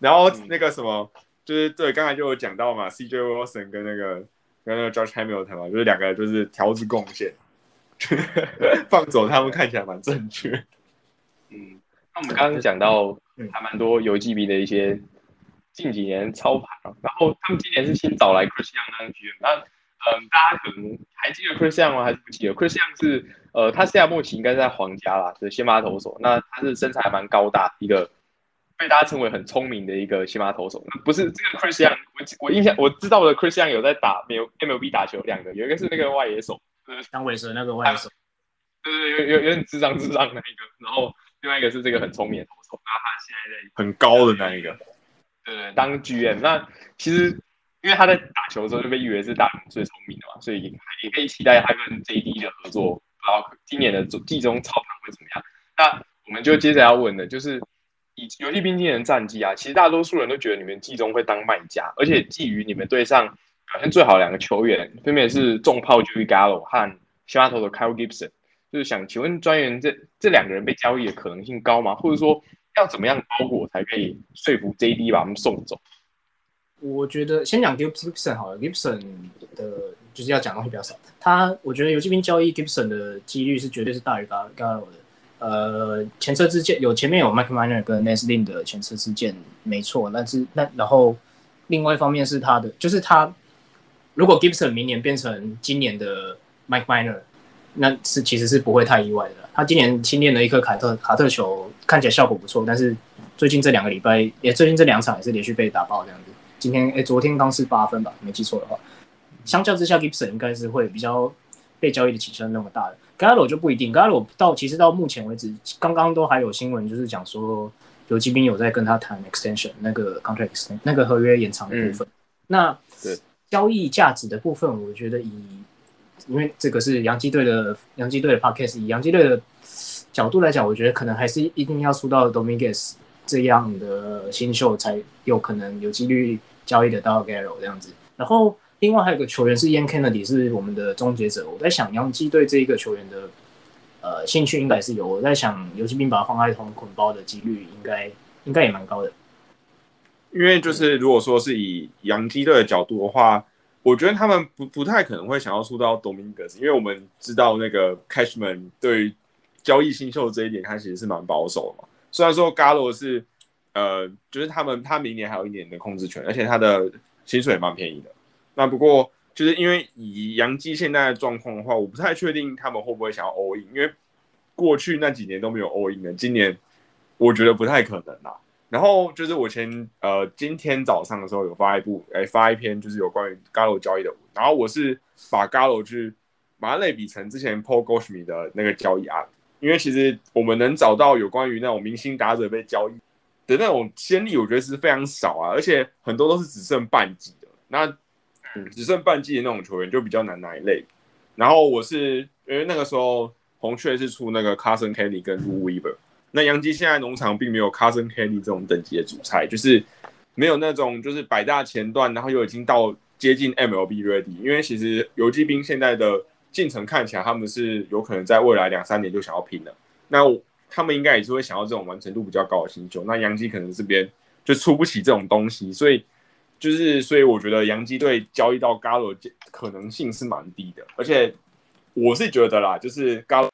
然后那个什么，就是对，刚才就有讲到嘛，CJ Wilson 跟那个跟那个 Josh Hamilton 嘛，就是两个就是条子贡献，放走他们看起来蛮正确。嗯，那我们刚刚讲到还蛮多游击兵的一些近几年操盘，然后他们今年是新找来 Chris Young 当 GM，那。嗯，大家可能还记得 Chris Young 吗？还是不记得？Chris Young 是呃，他现在目前应该是在皇家啦，是先发投手。那他是身材还蛮高大，一个被大家称为很聪明的一个先发投手。不是这个 Chris Young，我我印象我知道的 Chris Young 有在打没有 MLB 打球两个，有一个是那个外野手，当尾蛇那个外野手，对对，有有有点智障智障的那一个。然后另外一个是这个很聪明的投手，那他现在在很高的那一个，对对，当 GM。那其实。因为他在打球的时候就被誉为是大联盟最聪明的嘛，所以也可以期待他跟 JD 的合作。不知道今年的季中操盘会怎么样？那我们就接着要问的，就是以游戏兵今年的战绩啊，其实大多数人都觉得你们季中会当卖家，而且基于你们队上表现最好两个球员，分别是重炮 Jr Gallo 和西马头的 Kyle Gibson，就是想请问专员，这这两个人被交易的可能性高吗？或者说要怎么样包裹才可以说服 JD 把他们送走？我觉得先讲 Gibson 好了，Gibson 的就是要讲东西比较少。他我觉得游击兵交易 Gibson 的几率是绝对是大于 Gallo 的。呃，前车之鉴有前面有 Mike Miner 跟 n e s l i n 的前车之鉴，没错。但是那然后另外一方面是他的，就是他如果 Gibson 明年变成今年的 Mike Miner，那是其实是不会太意外的。他今年新练了一颗卡特卡特球，看起来效果不错，但是最近这两个礼拜也最近这两场也是连续被打爆这样子。今天哎，昨天刚是八分吧，没记错的话。相较之下，Gibson 应该是会比较被交易的起升那么大的。Gallo 就不一定，Gallo 到其实到目前为止，刚刚都还有新闻，就是讲说游击兵有在跟他谈 extension 那个 contract 那个合约延长的部分。那交易价值的部分，我觉得以因为这个是洋基队的洋基队的 podcast，以洋基队的角度来讲，我觉得可能还是一定要输到 Dominguez 这样的新秀才有可能有几率交易得到 Garrow 这样子。然后另外还有个球员是 Ian Kennedy，是我们的终结者。我在想洋基队这一个球员的呃兴趣应该是有。我在想游击兵把他放在同捆包的几率应该应该也蛮高的。因为就是如果说是以洋基队的角度的话，我觉得他们不不太可能会想要出到 Dominguez，因为我们知道那个 Cashman 对交易新秀这一点，他其实是蛮保守的嘛。虽然说 Gallo 是呃，就是他们他明年还有一年的控制权，而且他的薪水也蛮便宜的。那不过就是因为以杨基现在的状况的话，我不太确定他们会不会想要 all in，因为过去那几年都没有 all in 的，今年我觉得不太可能啦。然后就是我前呃今天早上的时候有发一部哎发一篇就是有关于 Gallo 交易的，然后我是把 Gallo 去把它类比成之前 Paul g o s h m i 的那个交易案，因为其实我们能找到有关于那种明星打者被交易的那种先例，我觉得是非常少啊，而且很多都是只剩半季的，那只剩半季的那种球员就比较难拿一类。然后我是因为那个时候红雀是出那个 Carson Kelly 跟 Lou Weaver。那杨基现在农场并没有 Carson Kelly 这种等级的主菜，就是没有那种就是百大前段，然后又已经到接近 MLB ready。因为其实游击兵现在的进程看起来，他们是有可能在未来两三年就想要拼了。那他们应该也是会想要这种完成度比较高的新秀。那杨基可能这边就出不起这种东西，所以就是所以我觉得杨基队交易到 Gallo 可能性是蛮低的。而且我是觉得啦，就是 Gallo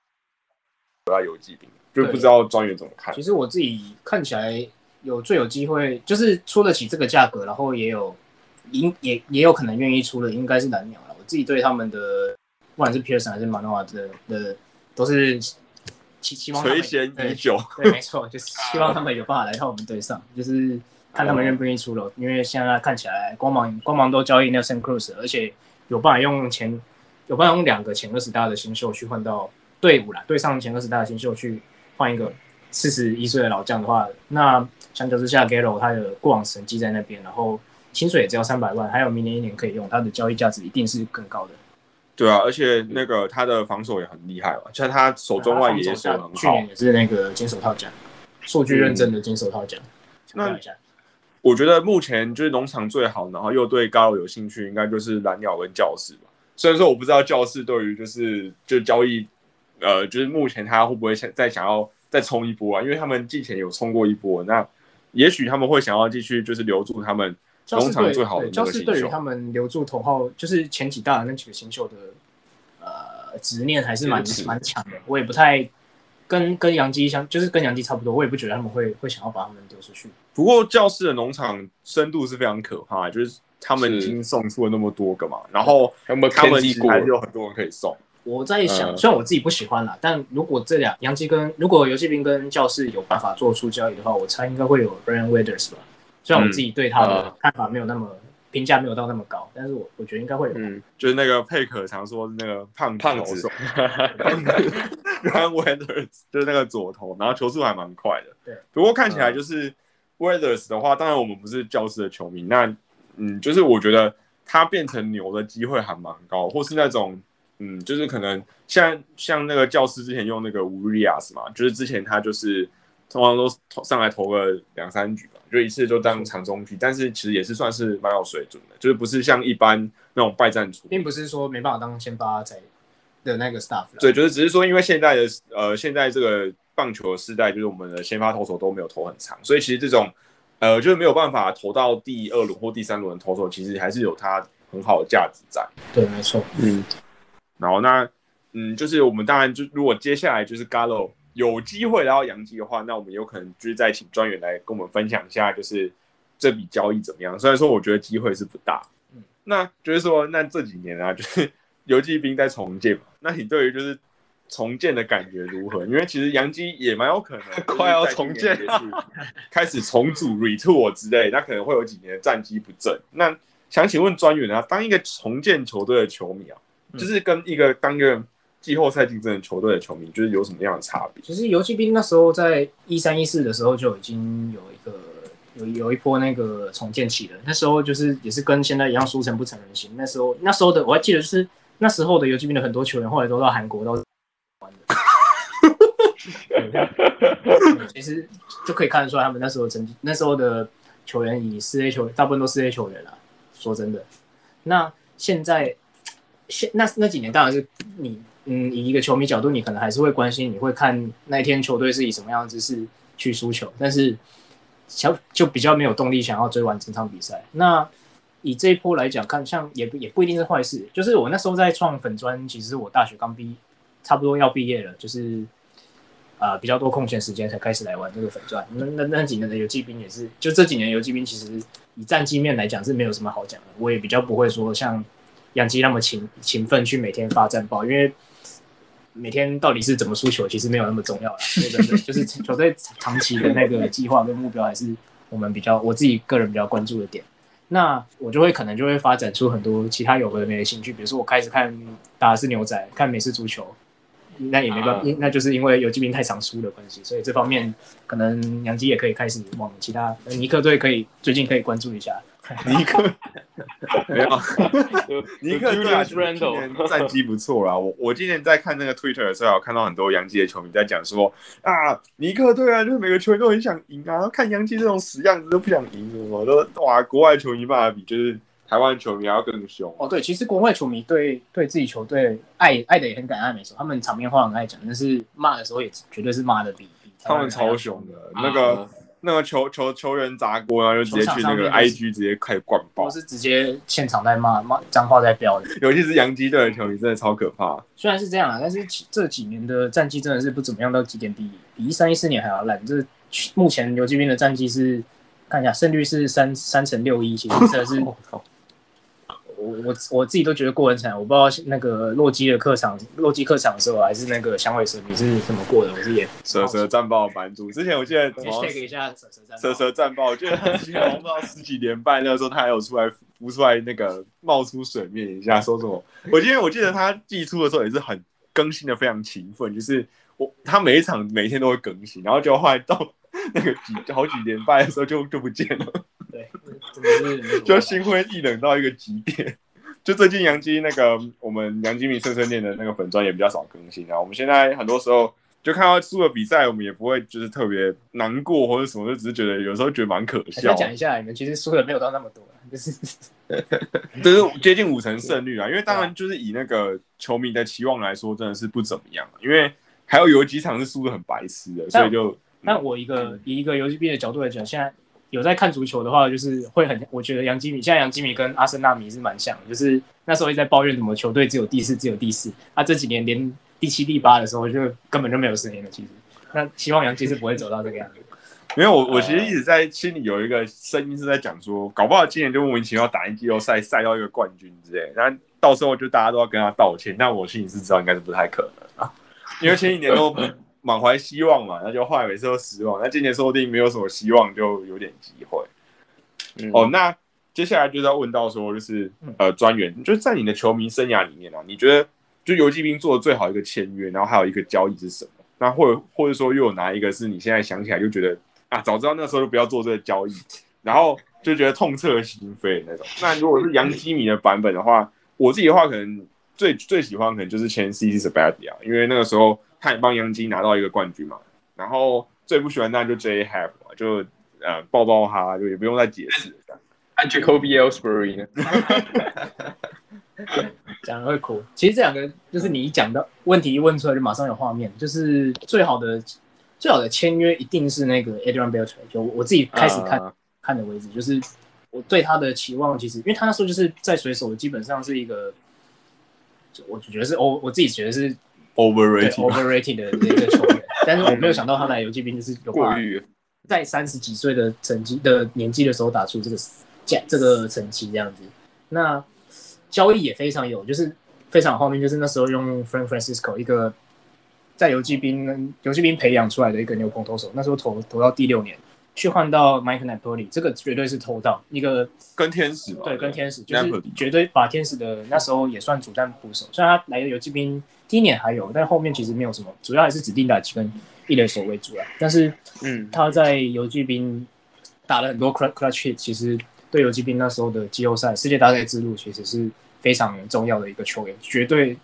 要游击兵。就不知道专员怎么看。其实我自己看起来有最有机会，就是出得起这个价格，然后也有应也也有可能愿意出的，应该是蓝鸟了。我自己对他们的不管是 Pearson 还是 Manoa 的的都是期期望垂涎已久。对，没错，就是希望他们有办法来到我们队上，就是看他们愿不愿意出了。因为现在看起来光芒光芒都交易 Nelson Cruz，而且有办法用前有办法用两个前二十大的新秀去换到队伍了，对上前二十大的新秀去。换一个四十一岁的老将的话，那相较之下，Gallo 他的过往成绩在那边，然后薪水也只要三百万，还有明年一年可以用，他的交易价值一定是更高的。对啊，而且那个他的防守也很厉害嘛，像他手中外野手很好，去年也是那个金手套奖，数据认证的金手套奖。那我觉得目前就是农场最好，然后又对 Gallo 有兴趣，应该就是蓝鸟跟教室吧。虽然说我不知道教室对于就是就交易。呃，就是目前他会不会想再想要再冲一波啊？因为他们之前有冲过一波，那也许他们会想要继续就是留住他们农场最好的那个新秀。对于他们留住头号，就是前几大的那几个新秀的呃执念还是蛮蛮强的。我也不太跟跟杨基相，就是跟杨基差不多，我也不觉得他们会会想要把他们丢出去。不过教室的农场深度是非常可怕，就是他们已经送出了那么多个嘛，然后他们他们还是有很多人可以送。我在想，虽然我自己不喜欢啦，但如果这俩杨基跟如果游戏兵跟教室有办法做出交易的话，我猜应该会有 Brian Weathers 吧。虽然我自己对他的看法没有那么评价没有到那么高，但是我我觉得应该会有。嗯，就是那个佩可常说那个胖胖子，Brian Weathers 就是那个左头，然后球速还蛮快的。对，不过看起来就是 Weathers 的话，当然我们不是教室的球迷，那嗯，就是我觉得他变成牛的机会还蛮高，或是那种。嗯，就是可能像像那个教师之前用那个乌利亚斯嘛，就是之前他就是通常都投上来投个两三局吧，就一次就当长中局，但是其实也是算是蛮有水准的，就是不是像一般那种败战组，并不是说没办法当先发在的那个 staff。对，就是只是说因为现在的呃现在这个棒球的时代，就是我们的先发投手都没有投很长，所以其实这种呃就是没有办法投到第二轮或第三轮的投手，其实还是有它很好的价值在。对，没错，嗯。然后那，嗯，就是我们当然就如果接下来就是 Gallo 有机会来到洋基的话，那我们有可能就是再请专员来跟我们分享一下，就是这笔交易怎么样。虽然说我觉得机会是不大，嗯，那就是说那这几年啊，就是游击兵在重建嘛，那你对于就是重建的感觉如何？因为其实洋基也蛮有可能 快要重建，开始重组 retool 之类，那可能会有几年战绩不振。那想请问专员啊，当一个重建球队的球迷啊。就是跟一个当个季后赛竞争的球队的球迷，就是有什么样的差别？其实游击兵那时候在一三一四的时候就已经有一个有有一波那个重建期了。那时候就是也是跟现在一样，输成不成人形。那时候那时候的我还记得，就是那时候的游击兵的很多球员后来都到韩国到玩的。其实就可以看得出来，他们那时候成绩，那时候的球员以四 A 球，大部分都四 A 球员了。说真的，那现在现那那几年，当然是你嗯，以一个球迷角度，你可能还是会关心，你会看那一天球队是以什么样的姿势去输球，但是小就比较没有动力想要追完整场比赛。那以这一波来讲，看像也也不一定是坏事。就是我那时候在创粉砖，其实我大学刚毕，差不多要毕业了，就是。啊，比较多空闲时间才开始来玩这个粉钻。那那那几年的游击兵也是，就这几年游击兵其实以战绩面来讲是没有什么好讲的。我也比较不会说像养鸡那么勤勤奋去每天发战报，因为每天到底是怎么输球，其实没有那么重要了。真的就是球队长期的那个计划跟目标，还是我们比较我自己个人比较关注的点。那我就会可能就会发展出很多其他有的没的兴趣，比如说我开始看打的是牛仔，看美式足球。那也没办法，那就是因为游击兵太常输的关系，所以这方面可能杨基也可以开始往其他尼克队可以最近可以关注一下。尼克 没有，尼克队今年战绩不错啦。我我今年在看那个 Twitter 的时候，看到很多杨基的球迷在讲说啊，尼克队啊，就是每个球员都很想赢啊，看杨基这种死样子都不想赢，什么都哇，国外球迷法比就是。台湾球迷要更凶哦，对，其实国外球迷对对自己球队爱爱的也很敢爱，没错，他们场面话很爱讲，但是骂的时候也绝对是骂的比比他们超凶的。那个那个球球球员砸锅，然后就直接去那个 IG 直接开始灌爆，是直接现场在骂骂脏话在飙的。尤其是洋基队的球迷真的超可怕。虽然是这样啊，但是这几年的战绩真的是不怎么样，到极点第一，比一三一四年还要烂。这目前游击兵的战绩是看一下胜率是三三乘六一，其实真的是。我我我自己都觉得过很惨，我不知道那个洛基的客场，洛基客场的时候还是那个响尾蛇，你是怎么过的？我是也蛇蛇战报版主，之前我记得一下蛇蛇战蛇蛇战报，我记得他新闻到十几年半那个时候，他还有出来浮出来那个冒出水面一下，说什么？我记得我记得他寄出的时候也是很更新的非常勤奋，就是我他每一场每天都会更新，然后就后来到 那个几好几年半的时候就就不见了。对，真的是就心灰意冷到一个极点。就最近杨基那个我们杨基米碎碎念的那个粉砖也比较少更新啊。我们现在很多时候就看到输了比赛，我们也不会就是特别难过或者什么，就只是觉得有时候觉得蛮可笑。讲一下，你们其实输的没有到那么多，就是就是接近五成胜率啊。因为当然就是以那个球迷的期望来说，真的是不怎么样。因为还有有几场是输的很白痴的，所以就那我一个以一个游戏币的角度来讲，现在。有在看足球的话，就是会很，我觉得杨基米现在杨基米跟阿森纳米是蛮像，就是那时候一直在抱怨什么球队只有第四，只有第四，啊这几年连第七、第八的时候就根本就没有声音了。其实，那希望杨基是不会走到这个样子。因为我我其实一直在心里有一个声音是在讲说，搞不好今年就莫名其妙打进季后赛，赛到一个冠军之类，然后到时候就大家都要跟他道歉。但我心里是知道应该是不太可能啊，因为前几年都。满怀希望嘛，那就后来每次都失望。那今年说不定没有什么希望，就有点机会。哦，那接下来就是要问到说，就是呃，专员，就是在你的球迷生涯里面啊，你觉得就游击兵做的最好一个签约，然后还有一个交易是什么？那或者或者说又有哪一个是你现在想起来就觉得啊，早知道那时候就不要做这个交易，然后就觉得痛彻心扉那种。那如果是杨基米的版本的话，我自己的话可能最最喜欢可能就是签 C C s p a d i a 因为那个时候。他也帮杨基拿到一个冠军嘛，然后最不喜欢那就 J Have 嘛，就呃抱抱他，就也不用再解释。Ellsbury 呢？讲会哭。其实这两个就是你一讲到问题一问出来就马上有画面，就是最好的最好的签约一定是那个 Adrian Beltre。就我自己开始看看的为止，就是我对他的期望其实，因为他那时候就是在水手基本上是一个，我觉得是我我自己觉得是。Overrated，overrated 的那个球员，但是我没有想到他来游击兵就是有过于在三十几岁的成绩的年纪的时候打出这个价这个成绩这样子。那交易也非常有，就是非常后面就是那时候用 Frank Francisco 一个在游击兵游击兵培养出来的一个牛棚投手，那时候投投到第六年。去换到 Mike Napoli，这个绝对是偷到一个跟天使对，跟天使就是绝对把天使的那时候也算主战捕手。虽然他来的游击兵第一年还有，但后面其实没有什么，主要还是指定打击跟一垒手为主啊。但是，嗯，他在游击兵打了很多 clutch hit，其实对游击兵那时候的季后赛、世界大赛之路其实是非常重要的一个球员，绝对。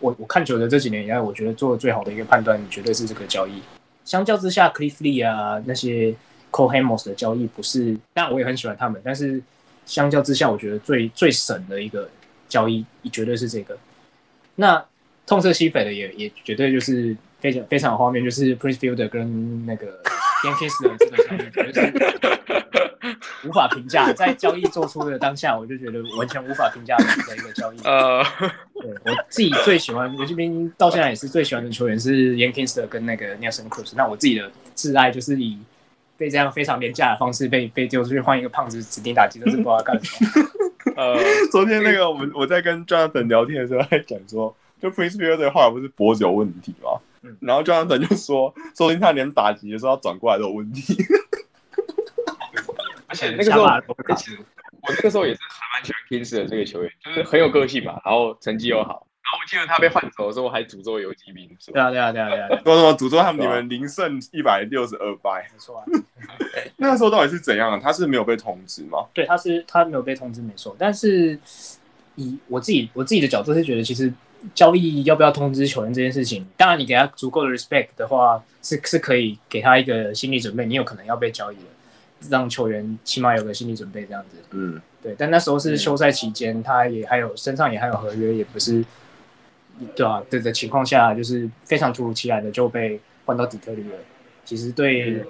我我看球的这几年以来，我觉得做的最好的一个判断，绝对是这个交易。相较之下，Cliff Lee 啊那些 Cole Hamels 的交易不是，但我也很喜欢他们，但是相较之下，我觉得最最省的一个交易，绝对是这个。那痛彻心扉的也也绝对就是非常非常有画面，就是 Prince Fielder 跟那个 Yankees 的这个交易，绝对是 无法评价。在交易做出的当下，我就觉得完全无法评价的一个交易。呃。对我自己最喜欢，游戏兵到现在也是最喜欢的球员是 Yankees 的跟那个 Nelson Cruz。那我自己的挚爱就是以被这样非常廉价的方式被被丢出去换一个胖子指定打击，都是不知道干什么。呃，昨天那个我们我在跟 Jonathan 聊天的时候还讲说，就 Prince Fielder 后来不是脖子有问题吗？嗯，然后 Jonathan 就说，说不定他连打击的时候要转过来都有问题。而且那个时候，我那个时候也是。蛮喜欢 Kings 的这个球员，就是很有个性嘛，然后成绩又好。然后我记得他被换走的时候，还诅咒游击兵，是吧？对啊，对啊，对啊，对啊，说什么诅咒他们你们零胜一百六十二败？没错啊。那个时候到底是怎样啊？他是没有被通知吗？对，他是他没有被通知，没错。但是以我自己我自己的角度是觉得，其实交易要不要通知球员这件事情，当然你给他足够的 respect 的话，是是可以给他一个心理准备，你有可能要被交易了。让球员起码有个心理准备，这样子。嗯，对。但那时候是休赛期间，他也还有身上也还有合约，也不是，对啊，对的情况下，就是非常突如其来的就被换到底特律了。其实对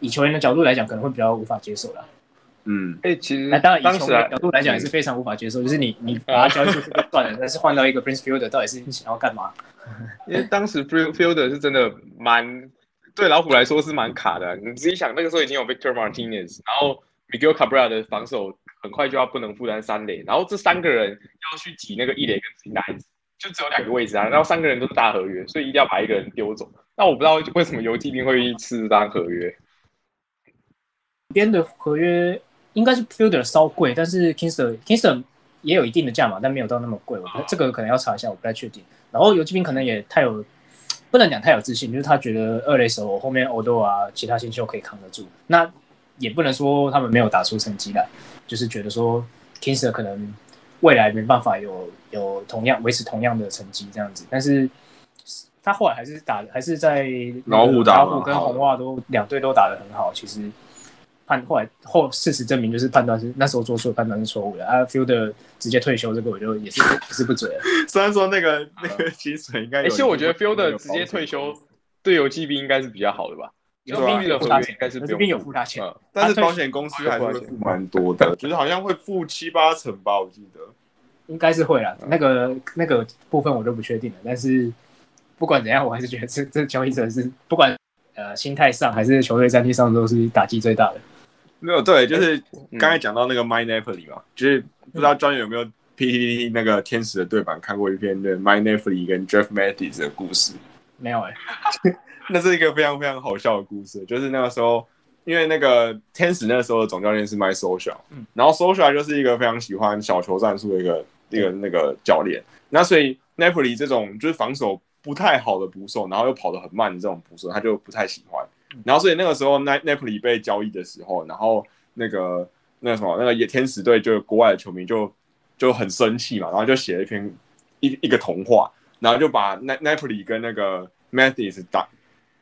以球员的角度来讲，可能会比较无法接受了。嗯，哎，其实那当然以球员的角度来讲也是非常无法接受，就是你你把它交易出去就算了，但是换到一个 Prince Fielder，到底是想要干嘛？因为当时 Prince Fielder 是真的蛮。对老虎来说是蛮卡的，你自己想，那个时候已经有 Victor Martinez，然后 Miguel Cabrera 的防守很快就要不能负担三垒，然后这三个人要去挤那个一垒跟金篮子，就只有两个位置啊，然后三个人都是大合约，所以一定要把一个人丢走。那我不知道为什么游击兵会吃这张合约。边的合约应该是 Fielder 稍贵，但是 Kingston Kingston 也有一定的价码，但没有到那么贵。我觉得这个可能要查一下，我不太确定。然后游击兵可能也太有。不能讲太有自信，就是他觉得二垒手后面欧多啊，其他新秀可以扛得住。那也不能说他们没有打出成绩来，就是觉得说 Kingser 可能未来没办法有有同样维持同样的成绩这样子。但是他后来还是打，还是在老虎打，老虎跟红袜都两队都打得很好。其实。判后来后事实证明，就是判断是那时候做出的判断是错误的。啊，Fielder 直接退休，这个我就也是不是不准。虽然说那个那个薪水应该，而且我觉得 Fielder 直接退休对游击兵应该是比较好的吧？游击兵的付他钱，游击兵有付他钱，但是保险公司还是会付蛮多的，就是好像会付七八成吧，我记得。应该是会啦，那个那个部分我都不确定了。但是不管怎样，我还是觉得这这交易者是不管呃心态上还是球队战绩上都是打击最大的。没有对，就是刚才讲到那个 My Napoli 嘛，就是不知道专员有没有 PPT 那个天使的对版看过一篇的 My Napoli 跟 Jeff Mattis 的故事？没有哎，那是一个非常非常好笑的故事。就是那个时候，因为那个天使那个时候的总教练是 My Social，嗯，然后 Social 就是一个非常喜欢小球战术的一个一个那个教练。那所以 Napoli 这种就是防守不太好的捕手，然后又跑得很慢的这种捕手，他就不太喜欢。然后，所以那个时候，奈奈普里被交易的时候，然后那个那个什么，那个野天使队就国外的球迷就就很生气嘛，然后就写了一篇一一个童话，然后就把奈奈普里跟那个 Mathis 打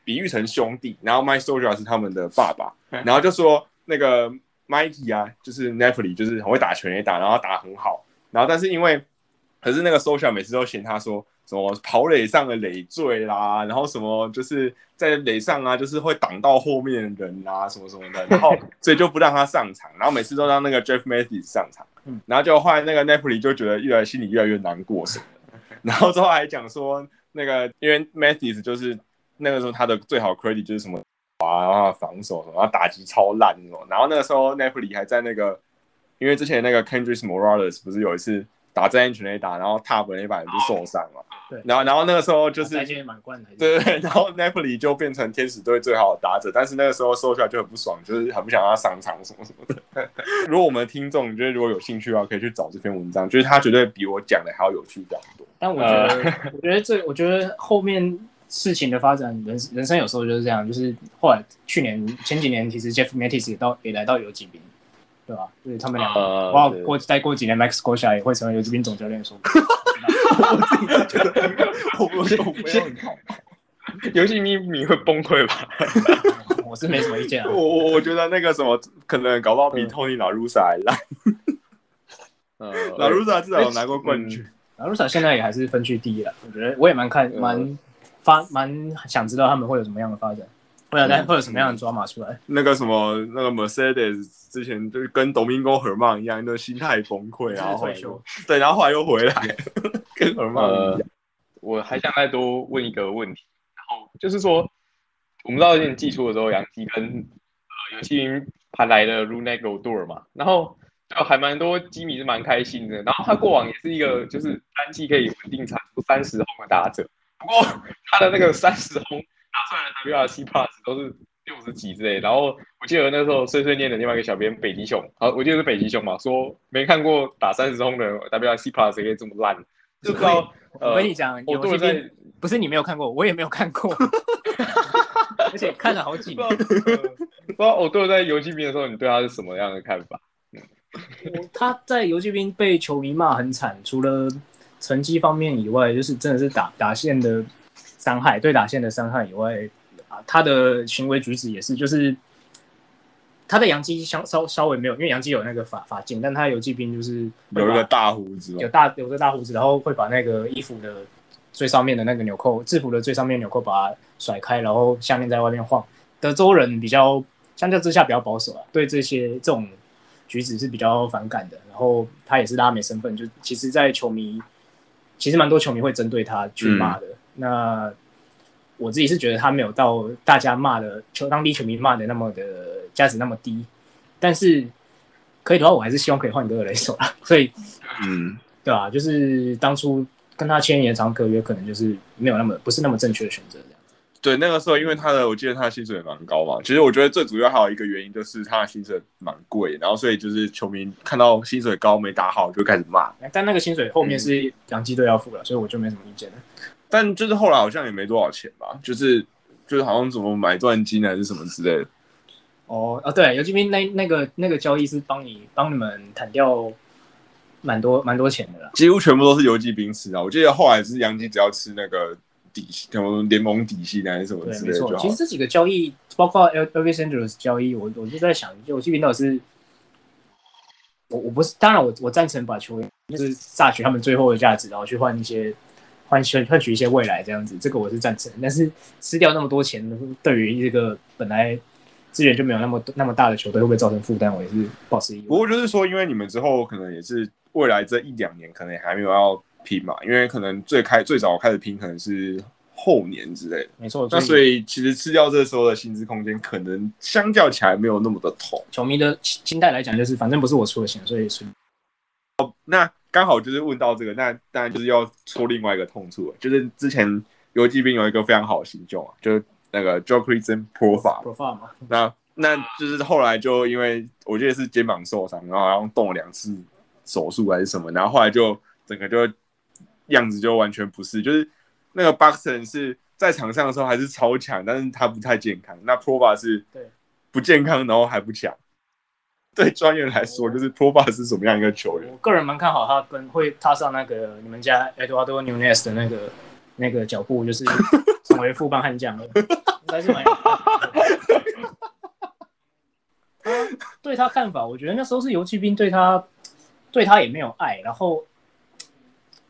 比喻成兄弟，然后 My Soldier 是他们的爸爸，然后就说那个 Mikey 啊，就是奈普里就是很会打拳也打，然后打很好，然后但是因为可是那个 Soldier 每次都嫌他说。什么跑垒上的累赘啦，然后什么就是在垒上啊，就是会挡到后面的人啊，什么什么的，然后 所以就不让他上场，然后每次都让那个 Jeff Matthews 上场，然后就后来那个 Napoli 就觉得越来心里越来越难过什么的，然后之后还讲说那个因为 Matthews 就是那个时候他的最好 credit 就是什么啊，然后防守什么，然后打击超烂那种，然后那个时候 Napoli 还在那个因为之前那个 Kendrick Morales 不是有一次。打在安全垒打，然后踏本那把人就受伤了。对，然后然后那个时候就是再见满贯的。对对，然后 Napoli 就变成天使队最好的打者，但是那个时候收出来就很不爽，就是很不想让他上场什么什么的。如果我们的听众就是如果有兴趣的话，可以去找这篇文章，就是他绝对比我讲的还要有趣非常多。但我觉得，我觉得这，我觉得后面事情的发展，人人生有时候就是这样，就是后来去年前几年，其实 Jeff Mattis 也到也来到游击兵。对吧？就是他们两个，哇，过再过几年，Max 过下来也会成为游击兵总教练，说。我自己觉得，我我我没有很好。游戏咪咪会崩溃吧？我是没什么意见啊。我我我觉得那个什么，可能搞不好比 Tony 老 Rusa 还烂。呃，老 Rusa 至少有拿过冠军。老 Rusa 现在也还是分区第一了。我觉得我也蛮看蛮发蛮想知道他们会有什么样的发展，会有会有什么样的抓马出来。那个什么那个 Mercedes 之前就是跟 Domingo 和曼一样，那心态崩溃，然后退休。对，然后后来又回来，跟和曼一样。我还想再多问一个问题。然后就是说，我们知道你寄出的时候，杨基跟呃游戏兵盘来的 Runego Door 嘛，然后就还蛮多基迷是蛮开心的。然后他过往也是一个就是单季可以稳定产出三十轰的打者，不过他的那个三十轰打出来的 WRC Plus 都是六十几之类。然后我记得那时候碎碎念的另外一个小编北极熊，好，我记得是北极熊嘛，说没看过打三十轰的 WRC Plus 可以这么烂，就知道。我跟你讲，游戏兵。不是你没有看过，我也没有看过，而且看了好几遍。不知道我对在游击兵的时候，你对他是什么样的看法？他在游击兵被球迷骂很惨，除了成绩方面以外，就是真的是打打线的伤害，对打线的伤害以外，啊，他的行为举止也是，就是他的杨基相稍稍微没有，因为杨基有那个法法镜，但他游击兵就是有一个大胡子，有大有个大胡子，然后会把那个衣服的。最上面的那个纽扣，制服的最上面纽扣把它甩开，然后项链在外面晃。德州人比较相较之下比较保守啊，对这些这种举止是比较反感的。然后他也是拉美身份，就其实，在球迷其实蛮多球迷会针对他去骂的。那我自己是觉得他没有到大家骂的球当地球迷骂的那么的价值那么低，但是可以的话，我还是希望可以换个雷手啦。所以，嗯，对吧？就是当初。跟他签延长合约，可能就是没有那么不是那么正确的选择。对，那个时候因为他的，我记得他的薪水也蛮高嘛。其实我觉得最主要还有一个原因就是他的薪水蛮贵，然后所以就是球迷看到薪水高没打好就开始骂。但那个薪水后面是洋基队要付了，所以我就没什么意见了。但就是后来好像也没多少钱吧，就是就是好像怎么买断金还是什么之类的。哦啊，对，游击兵那那个那个交易是帮你帮你们砍掉。蛮多蛮多钱的啦，几乎全部都是游击兵吃啊！我记得后来是杨基只要吃那个底薪，什么联盟底薪还是什么之类的。其实这几个交易，包括 L L V Sanders 交易，我我就在想，游击兵到底是，我我不是，当然我我赞成把球员就是榨取他们最后的价值，然后去换一些换取换取一些未来这样子，这个我是赞成。但是吃掉那么多钱，对于这个本来。资源就没有那么那么大的球队会不会造成负担？我也是保持疑问。不过就是说，因为你们之后可能也是未来这一两年可能还没有要拼嘛，因为可能最开最早开始拼可能是后年之类的。没错，那所以其实吃掉这时候的薪资空间，可能相较起来没有那么的痛。球迷的心态来讲，就是反正不是我出的钱，所以是。哦，那刚好就是问到这个，那当然就是要说另外一个痛处了，就是之前游击兵有一个非常好的新秀啊，就是。那个 Joe Creason Profile，那那就是后来就因为我记得是肩膀受伤，然后好像动了两次手术还是什么，然后后来就整个就样子就完全不是，就是那个 Buxton 是在场上的时候还是超强，但是他不太健康。那 Profile 是不健康，然后还不强。对专业来说，就是 Profile 是什么样一个球员？我个人蛮看好他跟会踏上那个你们家 Eduardo Nunez 的那个那个脚步，就是成为副帮悍将了。还是蛮有。他对他看法，我觉得那时候是游击兵对他，对他也没有爱，然后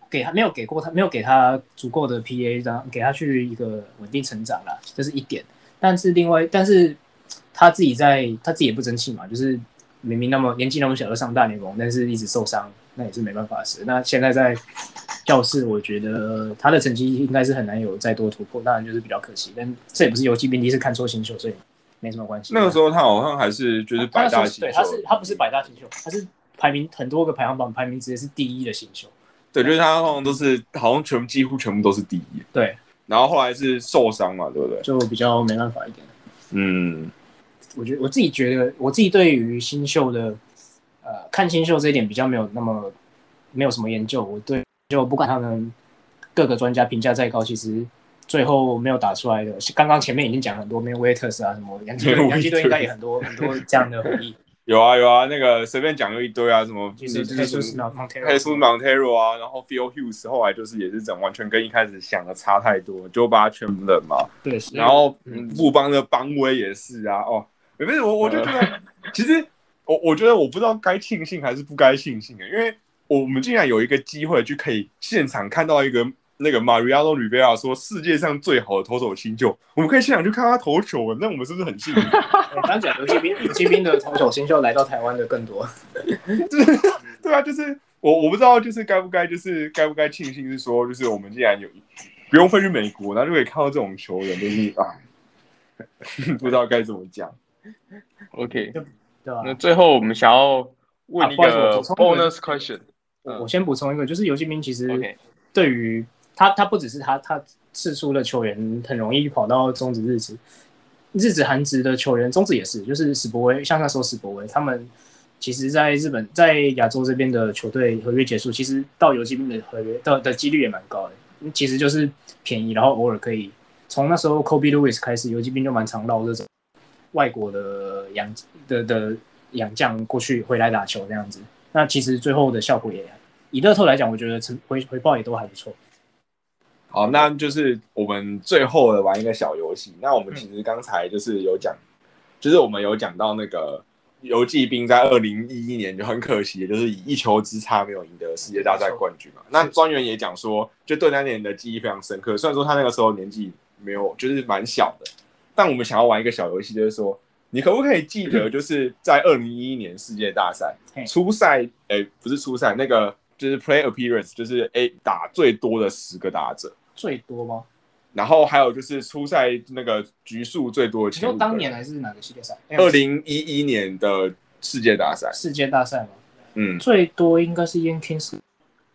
给他没有给过他，没有给他足够的 PA，让给他去一个稳定成长啦，这是一点。但是另外，但是他自己在他自己也不争气嘛，就是明明那么年纪那么小就上大联盟，但是一直受伤，那也是没办法的事。那现在在教室，我觉得他的成绩应该是很难有再多突破，当然就是比较可惜。但这也不是游击兵第一次看错新秀，所以没什么关系。那个时候他好像还是就是百大新秀，对，他是他不是百大新秀，他是排名很多个排行榜排名直接是第一的新秀。对，就是他好像都是好像全几乎全部都是第一。对，然后后来是受伤嘛，对不对？就比较没办法一点。嗯，我觉得我自己觉得我自己对于新秀的呃看新秀这一点比较没有那么没有什么研究，我对。就不管他们各个专家评价再高，其实最后没有打出来的。刚刚前面已经讲很多，没有威特斯啊什么，杨基队杨基队应该也很多很多这样的回忆。有啊有啊，那个随便讲就一堆啊，什么 就是就是 Montero，黑苏 Montero 啊，然后 Phil Hughes 后来就是也是整完全跟一开始想的差太多，就把他全部冷嘛。对，然后嗯布邦的邦威也是啊，哦，不是我我就觉得 其实我我觉得我不知道该庆幸还是不该庆幸的，因为我们竟然有一个机会就可以现场看到一个那个 Mariano Rivera 说世界上最好的投手新秀，我们可以现场去看他投球，那我们是不是很幸运？对刚讲游击兵，游击兵的投手新秀来到台湾的更多。对啊，就是我我不知道，就是该不该，就是该不该庆幸是说，就是我们竟然有不用飞去美国，然后就可以看到这种球员，就是啊，不知道该怎么讲。OK，对吧？那最后我们想要问一个 bonus question。我我先补充一个，就是游击兵其实对于他，他不只是他他次出的球员很容易跑到中职日职，日职韩职的球员，中职也是，就是史博威，像那时候史博威他们。其实，在日本，在亚洲这边的球队合约结束，其实到游击兵的合约的的几率也蛮高的。其实就是便宜，然后偶尔可以从那时候 Kobe Lewis 开始，游击兵就蛮常捞这种外国的洋的的洋将过去回来打球这样子。那其实最后的效果也以乐透来讲，我觉得成回回报也都还不错。好，那就是我们最后的玩一个小游戏。那我们其实刚才就是有讲，就是我们有讲到那个游击兵在二零一一年就很可惜，就是以一球之差没有赢得世界大赛冠军嘛。那专员也讲说，就对那年的记忆非常深刻。虽然说他那个时候年纪没有，就是蛮小的，但我们想要玩一个小游戏，就是说，你可不可以记得，就是在二零一一年世界大赛初赛，诶、不是初赛，那个就是 play appearance，就是诶打最多的十个打者。最多吗？然后还有就是初赛那个局数最多的你说当年还是哪个系列赛？二零一一年的世界大赛，世界大赛吗？嗯，最多应该是 Yankees。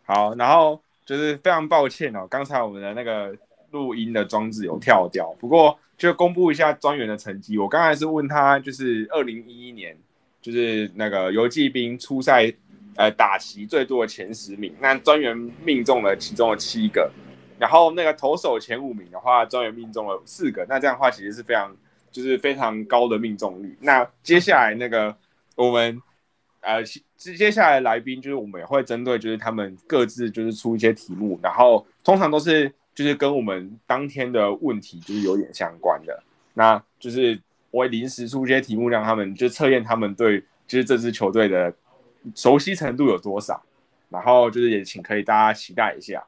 好，然后就是非常抱歉哦，刚才我们的那个录音的装置有跳掉，不过就公布一下专员的成绩。我刚才是问他，就是二零一一年，就是那个游击兵初赛呃打席最多的前十名，那专员命中了其中的七个，然后那个投手前五名的话，专员命中了四个，那这样的话其实是非常就是非常高的命中率。那接下来那个我们呃，其接下来来宾就是我们也会针对就是他们各自就是出一些题目，然后通常都是就是跟我们当天的问题就是有点相关的，那就是我会临时出一些题目让他们就测验他们对就是这支球队的熟悉程度有多少，然后就是也请可以大家期待一下，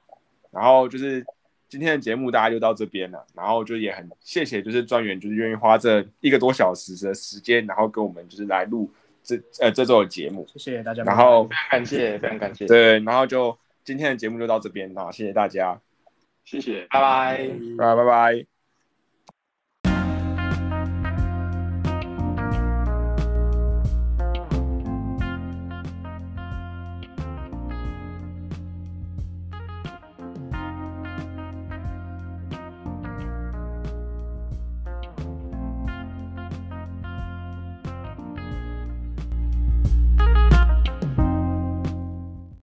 然后就是今天的节目大家就到这边了，然后就也很谢谢就是专员就是愿意花这一个多小时的时间，然后跟我们就是来录这呃这周的节目。谢谢大家。然后非常感谢，非常感谢，对，然后就今天的节目就到这边，那谢谢大家，谢谢，拜拜。拜拜拜拜。